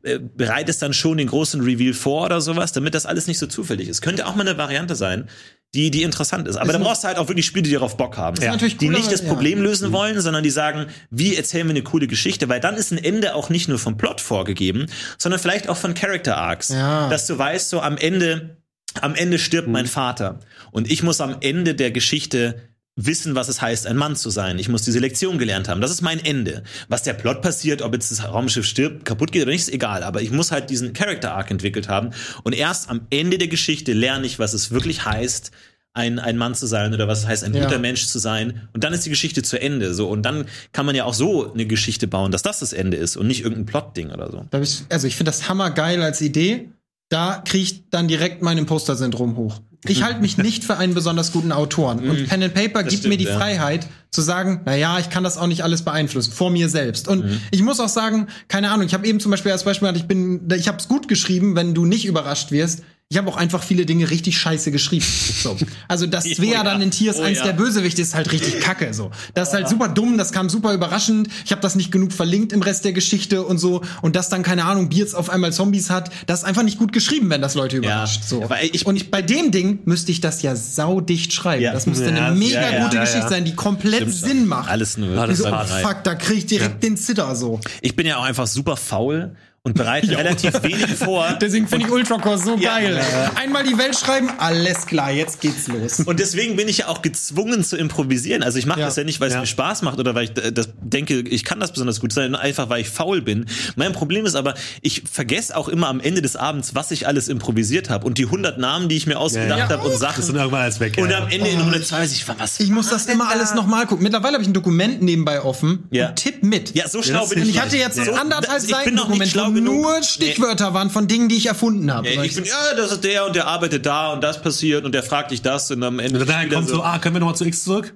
äh, bereitest dann schon den großen Reveal vor oder sowas, damit das alles nicht so zufällig ist. Könnte auch mal eine Variante sein, die, die interessant ist. Aber dann brauchst du halt auch wirklich Spiele, die darauf Bock haben. natürlich die cool, nicht das ja. Problem lösen wollen, sondern die sagen, wie erzählen wir eine coole Geschichte, weil dann ist ein Ende auch nicht nur vom Plot vorgegeben, sondern vielleicht auch von Character Arcs. Ja. Dass du weißt, so am Ende, am Ende stirbt mein Vater. Und ich muss am Ende der Geschichte wissen, was es heißt, ein Mann zu sein. Ich muss diese Lektion gelernt haben. Das ist mein Ende. Was der Plot passiert, ob jetzt das Raumschiff stirbt, kaputt geht oder nicht, ist egal. Aber ich muss halt diesen Character Arc entwickelt haben. Und erst am Ende der Geschichte lerne ich, was es wirklich heißt, ein, ein Mann zu sein oder was es heißt, ein Ja. guter Mensch zu sein. Und dann ist die Geschichte zu Ende. So. Und dann kann man ja auch so eine Geschichte bauen, dass das das Ende ist und nicht irgendein Plot-Ding oder so. Also ich finde das hammergeil als Idee. Da kriege ich dann direkt mein Imposter-Syndrom hoch. Ich halte mich nicht für einen besonders guten Autoren. Und Pen and Paper gibt stimmt, mir die ja. Freiheit zu sagen, na ja, ich kann das auch nicht alles beeinflussen, vor mir selbst. Und ich muss auch sagen, keine Ahnung, ich habe eben zum Beispiel als Beispiel ich bin, ich habe es gut geschrieben, wenn du nicht überrascht wirst. Ich habe auch einfach viele Dinge richtig scheiße geschrieben. So. Also das Oh Svea ja. dann in Tiers Oh 1 ja. der Bösewicht ist halt richtig kacke. So. Das ist halt super dumm, das kam super überraschend. Ich habe das nicht genug verlinkt im Rest der Geschichte und so. Und dass dann, keine Ahnung, Beards auf einmal Zombies hat, das ist einfach nicht gut geschrieben, wenn das Leute überrascht. So. aber ich- und bei dem Ding müsste ich das ja saudicht schreiben. Ja. Das müsste Ja, eine mega ja, ja, gute ja, Geschichte ja. sein, die komplett Stimmt Sinn macht. Alles nur. Ja, Ich das so, oh, fuck, da krieg ich direkt den Zitter so. Ich bin ja auch einfach super faul und bereite relativ wenig vor. Deswegen finde ich Ultracore so Ja. geil. Einmal die Welt schreiben, alles klar, jetzt geht's los. Und deswegen bin ich ja auch gezwungen zu improvisieren. Also ich mache Ja. das ja nicht, weil es Ja. mir Spaß macht oder weil ich äh, das denke, ich kann das besonders gut, sondern einfach, weil ich faul bin. Mein Problem ist aber, ich vergesse auch immer am Ende des Abends, was ich alles improvisiert habe und die 100 Namen, die ich mir ausgedacht Ja. habe und Das Sachen. sind irgendwann alles weg. Und am Ende in Runde 2 weiß ich, was Ich muss das immer alles nochmal gucken. Mittlerweile habe ich ein Dokument nebenbei offen Ja. und tipp mit. Ja, so schlau bin ich. Und ich hatte jetzt So, anderthalb das- ich bin Seiten Dokument, nur Stichwörter waren von Dingen, die ich erfunden habe. Nee, ich bin, ja, das ist der und der arbeitet da und das passiert und der fragt dich das und am Ende. Und dann kommt so, ah, können wir nochmal zu X zurück?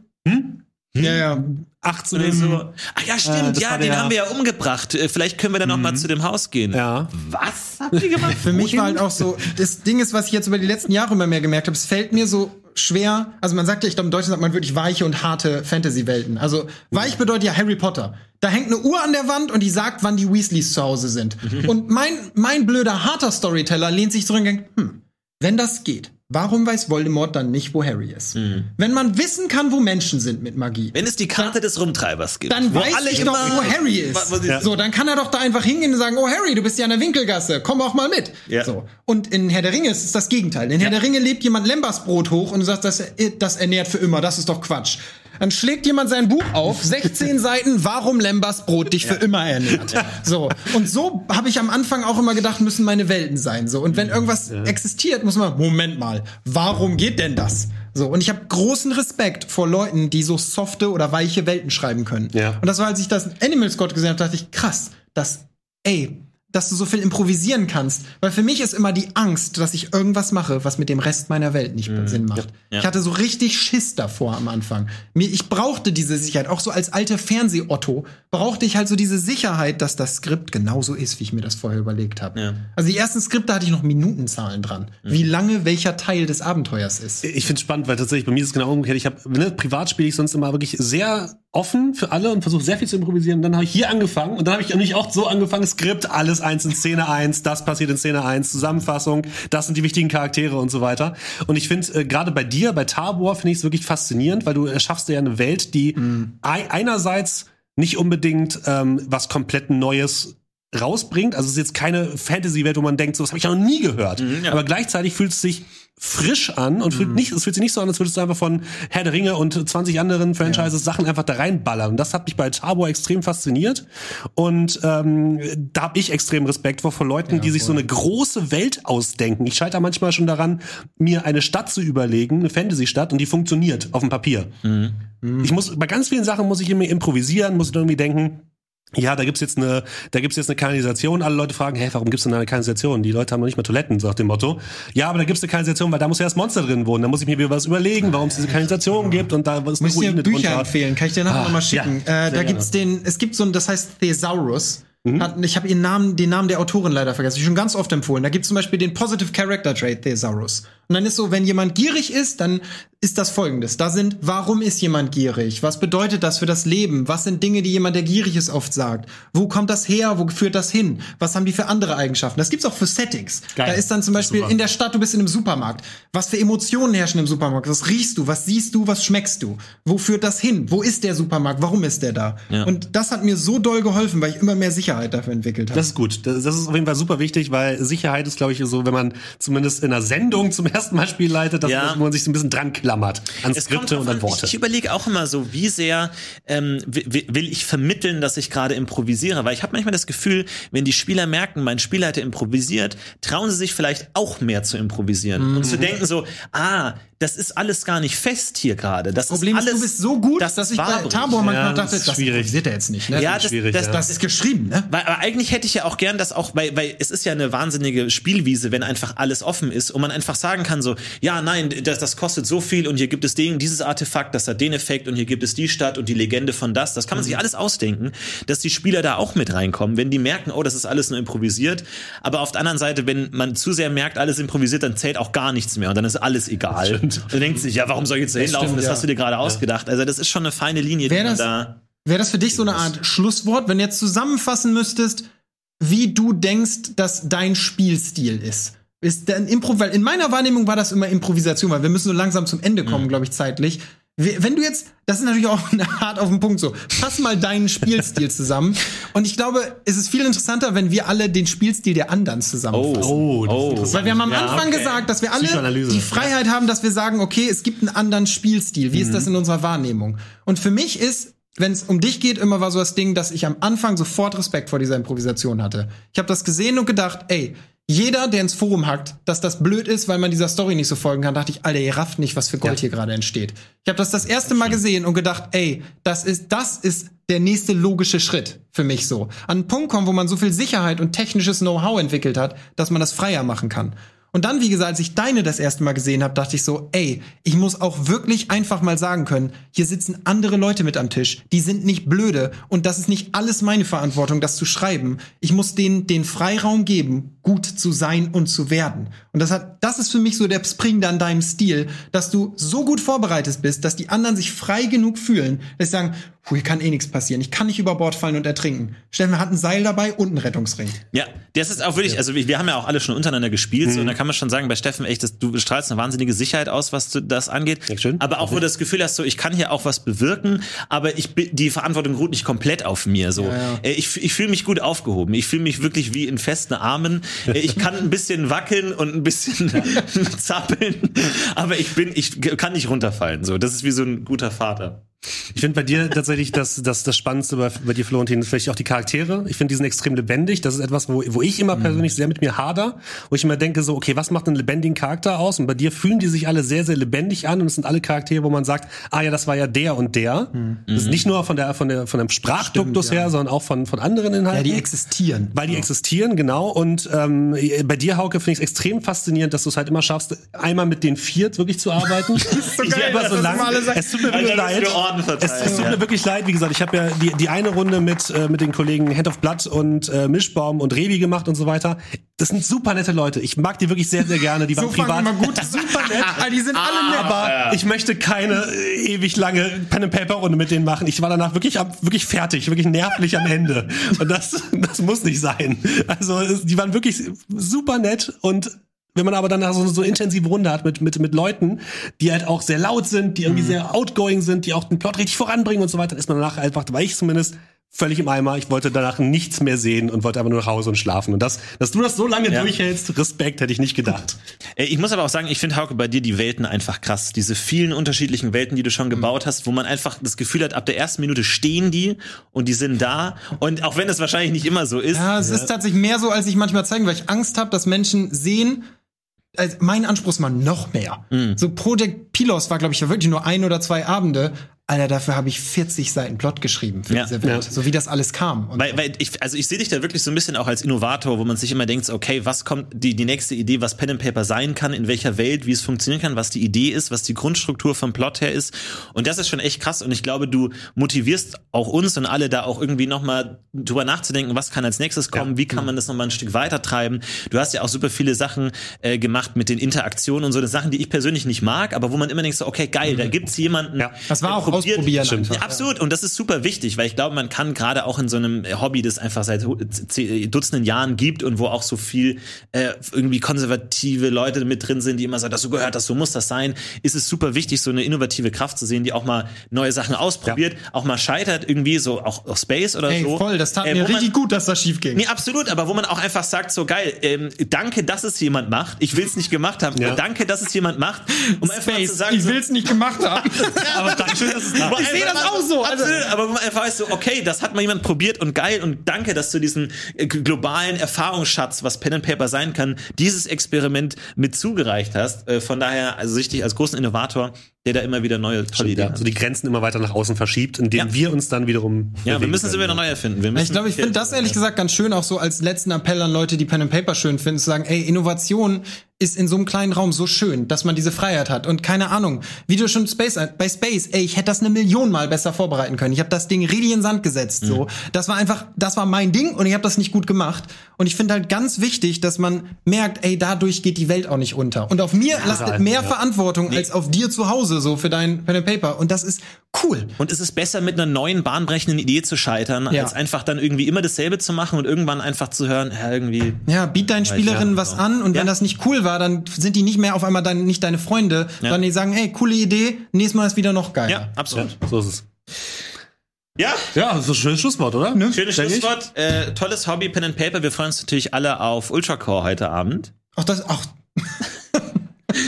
ja, ja. 8 Oder so. Ach ja, Äh, stimmt, das ja, den haben wir ja umgebracht. Äh, Vielleicht können wir dann noch mal zu dem Haus gehen. Ja. Was habt ihr gemacht? Für mich war halt auch so, das Ding ist, was ich jetzt über die letzten Jahre immer mehr gemerkt habe, es fällt mir so schwer, also man sagt ja, ich glaube, im Deutschen sagt man wirklich weiche und harte Fantasy-Welten. Also weich bedeutet ja Harry Potter. Da hängt eine Uhr an der Wand und die sagt, wann die Weasleys zu Hause sind. Und mein, mein blöder, harter Storyteller lehnt sich zurück und denkt, hm, wenn das geht, warum weiß Voldemort dann nicht, wo Harry ist? Wenn man wissen kann, wo Menschen sind mit Magie, Wenn es die Karte des Rumtreibers gibt, dann weiß alle ich immer doch, wo Harry ist. Sie- So, dann kann er doch da einfach hingehen und sagen, oh Harry, du bist ja an der Winkelgasse, komm auch mal mit. Ja. So. Und in Herr der Ringe ist es das Gegenteil. In Herr der Ringe lebt jemand Lembersbrot hoch und du sagst, das, das ernährt für immer, das ist doch Quatsch. Dann schlägt jemand sein Buch auf, 16 Seiten, warum Lembersbrot dich für immer ernährt. So. Und so habe ich am Anfang auch immer gedacht, müssen meine Welten sein. So. Und wenn irgendwas existiert, muss man, Moment mal, warum geht denn das? So, und ich habe großen Respekt vor Leuten, die so softe oder weiche Welten schreiben können. Ja. Und das war, als ich das Animal Scott gesehen habe, dachte ich, krass, das, ey, dass du so viel improvisieren kannst. Weil für mich ist immer die Angst, dass ich irgendwas mache, was mit dem Rest meiner Welt nicht Sinn macht. Ja. Ich hatte so richtig Schiss davor am Anfang. Mir, ich brauchte diese Sicherheit. Auch so als alte Fernseh-Otto brauchte ich halt so diese Sicherheit, dass das Skript genauso ist, wie ich mir das vorher überlegt habe. Ja. Also die ersten Skripte hatte ich noch Minutenzahlen dran. Wie lange welcher Teil des Abenteuers ist. Ich finde spannend, weil tatsächlich bei mir ist es genau umgekehrt. Ich habe ne, privat spiele ich sonst immer wirklich sehr offen für alle und versuche sehr viel zu improvisieren. Und dann habe ich hier angefangen und dann habe ich nämlich auch so angefangen, Skript, alles eins in Szene eins, das passiert in Szene eins, Zusammenfassung, das sind die wichtigen Charaktere und so weiter. Und ich finde äh, gerade bei dir, bei Tabor, finde ich es wirklich faszinierend, weil du erschaffst ja eine Welt, die ei- einerseits nicht unbedingt ähm, was komplett Neues rausbringt. Also es ist jetzt keine Fantasy-Welt, wo man denkt, so, das habe ich ja noch nie gehört. ja. Aber gleichzeitig fühlt es sich frisch an und fühlt nicht, es fühlt sich nicht so an, als würdest du einfach von Herr der Ringe und 20 anderen Franchises Sachen einfach da reinballern. Und das hat mich bei Tabor extrem fasziniert. Und ähm, da habe ich extrem Respekt vor, vor Leuten, die sich so eine große Welt ausdenken. Ich scheitere manchmal schon daran, mir eine Stadt zu überlegen, eine Fantasy-Stadt, und die funktioniert auf dem Papier. Ich muss, bei ganz vielen Sachen muss ich immer improvisieren, muss irgendwie denken, ja, da gibt's jetzt eine, da gibt's jetzt eine Kanalisation. Alle Leute fragen, hey, warum gibt's denn eine Kanalisation? Die Leute haben noch nicht mal Toiletten, so nach dem Motto. Ja, aber da gibt's eine Kanalisation, weil da muss ja das Monster drin wohnen. Da muss ich mir wieder was überlegen, warum es diese Kanalisation gibt und da ist eine Muss ich dir Ruine Bücher drunter. empfehlen, kann ich dir nachher Ah, noch mal schicken. ja, äh, da gibt's den, es gibt so ein, das heißt Thesaurus. Mhm. Hat, ich habe ihren Namen, den Namen der Autorin leider vergessen. Ich schon ganz oft empfohlen. Da gibt's zum Beispiel den Positive Character Trait Thesaurus. Und dann ist so, wenn jemand gierig ist, dann ist das folgendes. Da sind, warum ist jemand gierig? Was bedeutet das für das Leben? Was sind Dinge, die jemand, der gierig ist, oft sagt? Wo kommt das her? Wo führt das hin? Was haben die für andere Eigenschaften? Das gibt's auch für Settings. Geil. Da ist dann zum Beispiel super. in der Stadt, du bist in einem Supermarkt. Was für Emotionen herrschen im Supermarkt? Was riechst du? Was siehst du? Was schmeckst du? Wo führt das hin? Wo ist der Supermarkt? Warum ist der da? Ja. Und das hat mir so doll geholfen, weil ich immer mehr Sicherheit dafür entwickelt habe. Das ist gut. Das, das ist auf jeden Fall super wichtig, weil Sicherheit ist, glaube ich, so, wenn man zumindest in einer Sendung zum ersten Mal Spiel leitet, dass, Ja. dass man sich so ein bisschen dran klammert an Es Skripte und an. Worte. Ich, ich überlege auch immer so, wie sehr ähm, wi- wi- will ich vermitteln, dass ich gerade improvisiere. Weil ich habe manchmal das Gefühl, wenn die Spieler merken, mein Spielleiter improvisiert, trauen sie sich vielleicht auch mehr zu improvisieren. Und zu denken so, ah, das ist alles gar nicht fest hier gerade. Das Problem ist alles, du bist so gut, das dass ich bei. Tabor manchmal Ja, das dachte, ist das schwierig. improvisiert er jetzt nicht. Ne? Ja, ist das, schwierig, das, ja. das das ist geschrieben, ne? Weil, aber eigentlich hätte ich ja auch gern das auch, weil, weil es ist ja eine wahnsinnige Spielwiese, wenn einfach alles offen ist und man einfach sagen kann so, ja, nein, das, das kostet so viel und hier gibt es den, dieses Artefakt, das hat den Effekt und hier gibt es die Stadt und die Legende von das. Das kann man sich alles ausdenken, dass die Spieler da auch mit reinkommen, wenn die merken, oh, das ist alles nur improvisiert. Aber auf der anderen Seite, wenn man zu sehr merkt, alles improvisiert, dann zählt auch gar nichts mehr und dann ist alles egal. Und dann denkt sich, ja, warum soll ich jetzt da hinlaufen? stimmt, das ja. hast du dir gerade ausgedacht. Also das ist schon eine feine Linie, die Wär man das- da. Wäre das für dich so eine Art Schlusswort, wenn du jetzt zusammenfassen müsstest, wie du denkst, dass dein Spielstil ist? Ist denn Impro, weil in meiner Wahrnehmung war das immer Improvisation, weil wir müssen so langsam zum Ende kommen, glaube ich, zeitlich. Wenn du jetzt, das ist natürlich auch hart auf den Punkt so, fass mal deinen Spielstil zusammen. Und ich glaube, es ist viel interessanter, wenn wir alle den Spielstil der anderen zusammenfassen. Oh, das ist Oh. interessant. Weil wir haben am Ja, Anfang okay. gesagt, dass wir alle die Freiheit haben, dass wir sagen, okay, es gibt einen anderen Spielstil. Wie Mhm. ist das in unserer Wahrnehmung? Und für mich ist, wenn es um dich geht, immer war so das Ding, dass ich am Anfang sofort Respekt vor dieser Improvisation hatte. Ich habe das gesehen und gedacht, ey, jeder, der ins Forum hackt, dass das blöd ist, weil man dieser Story nicht so folgen kann, dachte ich, Alter, ihr rafft nicht, was für Gold Ja. hier gerade entsteht. Ich habe das das erste Mal gesehen und gedacht, ey, das ist, das ist der nächste logische Schritt für mich so. An einen Punkt kommen, wo man so viel Sicherheit und technisches Know-how entwickelt hat, dass man das freier machen kann. Und dann, wie gesagt, als ich deine das erste Mal gesehen habe, dachte ich so, ey, ich muss auch wirklich einfach mal sagen können, hier sitzen andere Leute mit am Tisch, die sind nicht blöde und das ist nicht alles meine Verantwortung, das zu schreiben. Ich muss denen den Freiraum geben, gut zu sein und zu werden. Und das hat, das ist für mich so der Spring an deinem Stil, dass du so gut vorbereitet bist, dass die anderen sich frei genug fühlen, dass sie sagen, puh, hier kann eh nichts passieren, ich kann nicht über Bord fallen und ertrinken. Steffen hat ein Seil dabei und einen Rettungsring. Ja, das ist auch wirklich, also wir, wir haben ja auch alle schon untereinander gespielt, so, und da kann man schon sagen, bei Steffen echt, das, du strahlst eine wahnsinnige Sicherheit aus, was das angeht. Dankeschön. Aber auch, wo du das Gefühl hast, so, ich kann hier auch was bewirken, aber ich die Verantwortung ruht nicht komplett auf mir, so. Äh, Ich, ich fühle mich gut aufgehoben. Ich fühle mich wirklich wie in festen Armen. Äh, Ich kann ein bisschen wackeln und ein bisschen zappeln, aber ich bin, ich kann nicht runterfallen, so. Das ist wie so ein guter Vater. Ich finde bei dir tatsächlich das, das, das Spannendste bei, bei dir, Florentin, vielleicht auch die Charaktere. Ich finde, die sind extrem lebendig. Das ist etwas, wo, wo ich immer persönlich sehr mit mir hader, wo ich immer denke so, okay, was macht einen lebendigen Charakter aus? Und bei dir fühlen die sich alle sehr, sehr lebendig an und es sind alle Charaktere, wo man sagt, ah ja, das war ja der und der. Das ist nicht nur von der, von der, von dem Sprachduktus Stimmt, ja. her, sondern auch von, von anderen Ja, Inhalten. die existieren. Weil die existieren, genau. Und ähm, bei dir, Hauke, finde ich es extrem faszinierend, dass du es halt immer schaffst, einmal mit den Viert wirklich zu arbeiten. das ist so geil, das immer alle sagen. Es tut mir leid. Für Orden verteilt, Es, es tut ja. mir wirklich leid. Wie gesagt, ich habe ja die, die eine Runde mit, äh, mit den Kollegen Hand of Blood und äh, Mischbaum und Revi gemacht und so weiter. Das sind super nette Leute. Ich mag die wirklich sehr, sehr gerne. Die So waren privat. immer gut, super nett. Ah, die sind alle nett. Aber ich möchte keine äh, ewig lange Pen and Paper Runde mit denen machen. Ich war danach wirklich wirklich fertig, wirklich nervlich am Ende. Und das das muss nicht sein. Also es, die waren wirklich super nett und wenn man aber danach so so eine intensive Runde hat mit mit mit Leuten, die halt auch sehr laut sind, die irgendwie sehr outgoing sind, die auch den Plot richtig voranbringen und so weiter, ist man danach einfach, war ich zumindest völlig im Eimer. Ich wollte danach nichts mehr sehen und wollte aber nur nach Hause und schlafen. Und das, dass du das so lange Ja. durchhältst, Respekt, hätte ich nicht gedacht. Ich muss aber auch sagen, ich finde Hauke bei dir die Welten einfach krass. Diese vielen unterschiedlichen Welten, die du schon gebaut hast, wo man einfach das Gefühl hat, ab der ersten Minute stehen die und die sind da. Und auch wenn es wahrscheinlich nicht immer so ist. Ja, es ist tatsächlich mehr so, als ich manchmal zeigen, weil ich Angst habe, dass Menschen sehen, also mein Anspruch ist mal noch mehr. So Project Pilos war, glaube ich, wirklich nur ein oder zwei Abende. Alter, dafür habe ich 40 Seiten Plot geschrieben für Ja. diese Welt, Ja. so wie das alles kam. Und Weil, weil ich, also ich sehe dich da wirklich so ein bisschen auch als Innovator, wo man sich immer denkt, okay, was kommt die, die nächste Idee, was Pen and Paper sein kann, in welcher Welt, wie es funktionieren kann, was die Idee ist, was die Grundstruktur vom Plot her ist. Und das ist schon echt krass. Und ich glaube, du motivierst auch uns und alle da auch irgendwie nochmal drüber nachzudenken, was kann als nächstes kommen, wie kann man das nochmal ein Stück weiter treiben. Du hast ja auch super viele Sachen äh, gemacht mit den Interaktionen und so, das Sachen, die ich persönlich nicht mag, aber wo man immer denkt so, okay, geil, da gibt's jemanden. Ja. das war auch ausprobieren. Stimmt. einfach. ja, absolut. Und das ist super wichtig, weil ich glaube, man kann gerade auch in so einem Hobby, das einfach seit Dutzenden Jahren gibt und wo auch so viel äh, irgendwie konservative Leute mit drin sind, die immer sagen, das so gehört das, so muss das sein, ist es super wichtig, so eine innovative Kraft zu sehen, die auch mal neue Sachen ausprobiert, auch mal scheitert irgendwie, so auch, auch Space oder Ey, so. voll, das tat Äh, mir wo man- richtig gut, dass das schief ging. Nee, absolut, aber wo man auch einfach sagt, so geil, ähm, danke, dass es jemand macht. Ich will es nicht gemacht haben. Ja. Danke, dass es jemand macht. Um einfach mal zu Space, sagen, ich so, will's nicht gemacht haben. Aber danke dass es Ich sehe das auch so, also- aber man einfach weiß, so, okay, das hat mal jemand probiert und geil und danke, dass du diesen äh, globalen Erfahrungsschatz, was Pen and Paper sein kann, dieses Experiment mit zugereicht hast. Äh, von daher, also richtig als großen Innovator, der da immer wieder neue tolle Ideen ja, hat. so die Grenzen immer weiter nach außen verschiebt, indem Ja. wir uns dann wiederum. Ja, wir müssen sie können. wieder neu erfinden. Ich glaube, ich finde das ehrlich gesagt ganz schön, auch so als letzten Appell an Leute, die Pen and Paper schön finden, zu sagen, ey, Innovation ist in so einem kleinen Raum so schön, dass man diese Freiheit hat. Und keine Ahnung, wie du schon Space, bei Space, ey, ich hätte das eine Million Mal besser vorbereiten können. Ich habe das Ding richtig in den Sand gesetzt. So, das war einfach, das war mein Ding und ich habe das nicht gut gemacht. Und ich finde halt ganz wichtig, dass man merkt, ey, dadurch geht die Welt auch nicht unter. Und auf mir lastet mehr Verantwortung als auf dir zu Hause, so für dein Pen and Paper. Und das ist cool. Und es ist besser, mit einer neuen, bahnbrechenden Idee zu scheitern, Ja. als einfach dann irgendwie immer dasselbe zu machen und irgendwann einfach zu hören, ja, irgendwie. Ja, biet deinen Spielerinnen ja, was genau. an und Ja. wenn das nicht cool war, dann sind die nicht mehr auf einmal dein, nicht deine Freunde, sondern die sagen, ey, coole Idee, nächstes Mal ist wieder noch geiler. Ja, absolut. So ist es. Ja, Ja, das ist ein schönes Schlusswort, oder? Ne? schönes. Schlusswort. Äh, tolles Hobby, Pen and Paper. Wir freuen uns natürlich alle auf Ultracore heute Abend. Auch das, auch,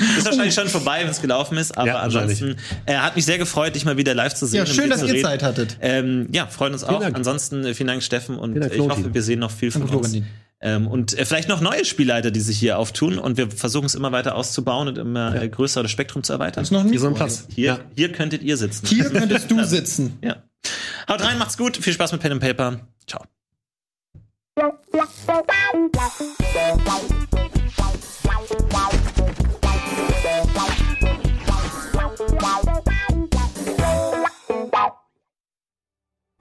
Ist wahrscheinlich schon vorbei, wenn es gelaufen ist, aber Ja, ansonsten äh, hat mich sehr gefreut, dich mal wieder live zu sehen. ja, schön, dass ihr reden. Zeit hattet. Ähm, ja, freuen uns auch. Dank. Ansonsten äh, vielen Dank, Steffen, und Dank, ich hoffe, wir sehen noch viel von Danke, uns. Ähm, und äh, vielleicht noch neue Spielleiter, die sich hier auftun und wir versuchen es immer weiter auszubauen und immer äh, größer das Spektrum zu erweitern. Ist noch nicht Hier so ein Platz. Hier, Ja. hier könntet ihr sitzen. Hier könntest du sitzen. Ja. Haut rein, macht's gut. Viel Spaß mit Pen and Paper. Ciao. Wow.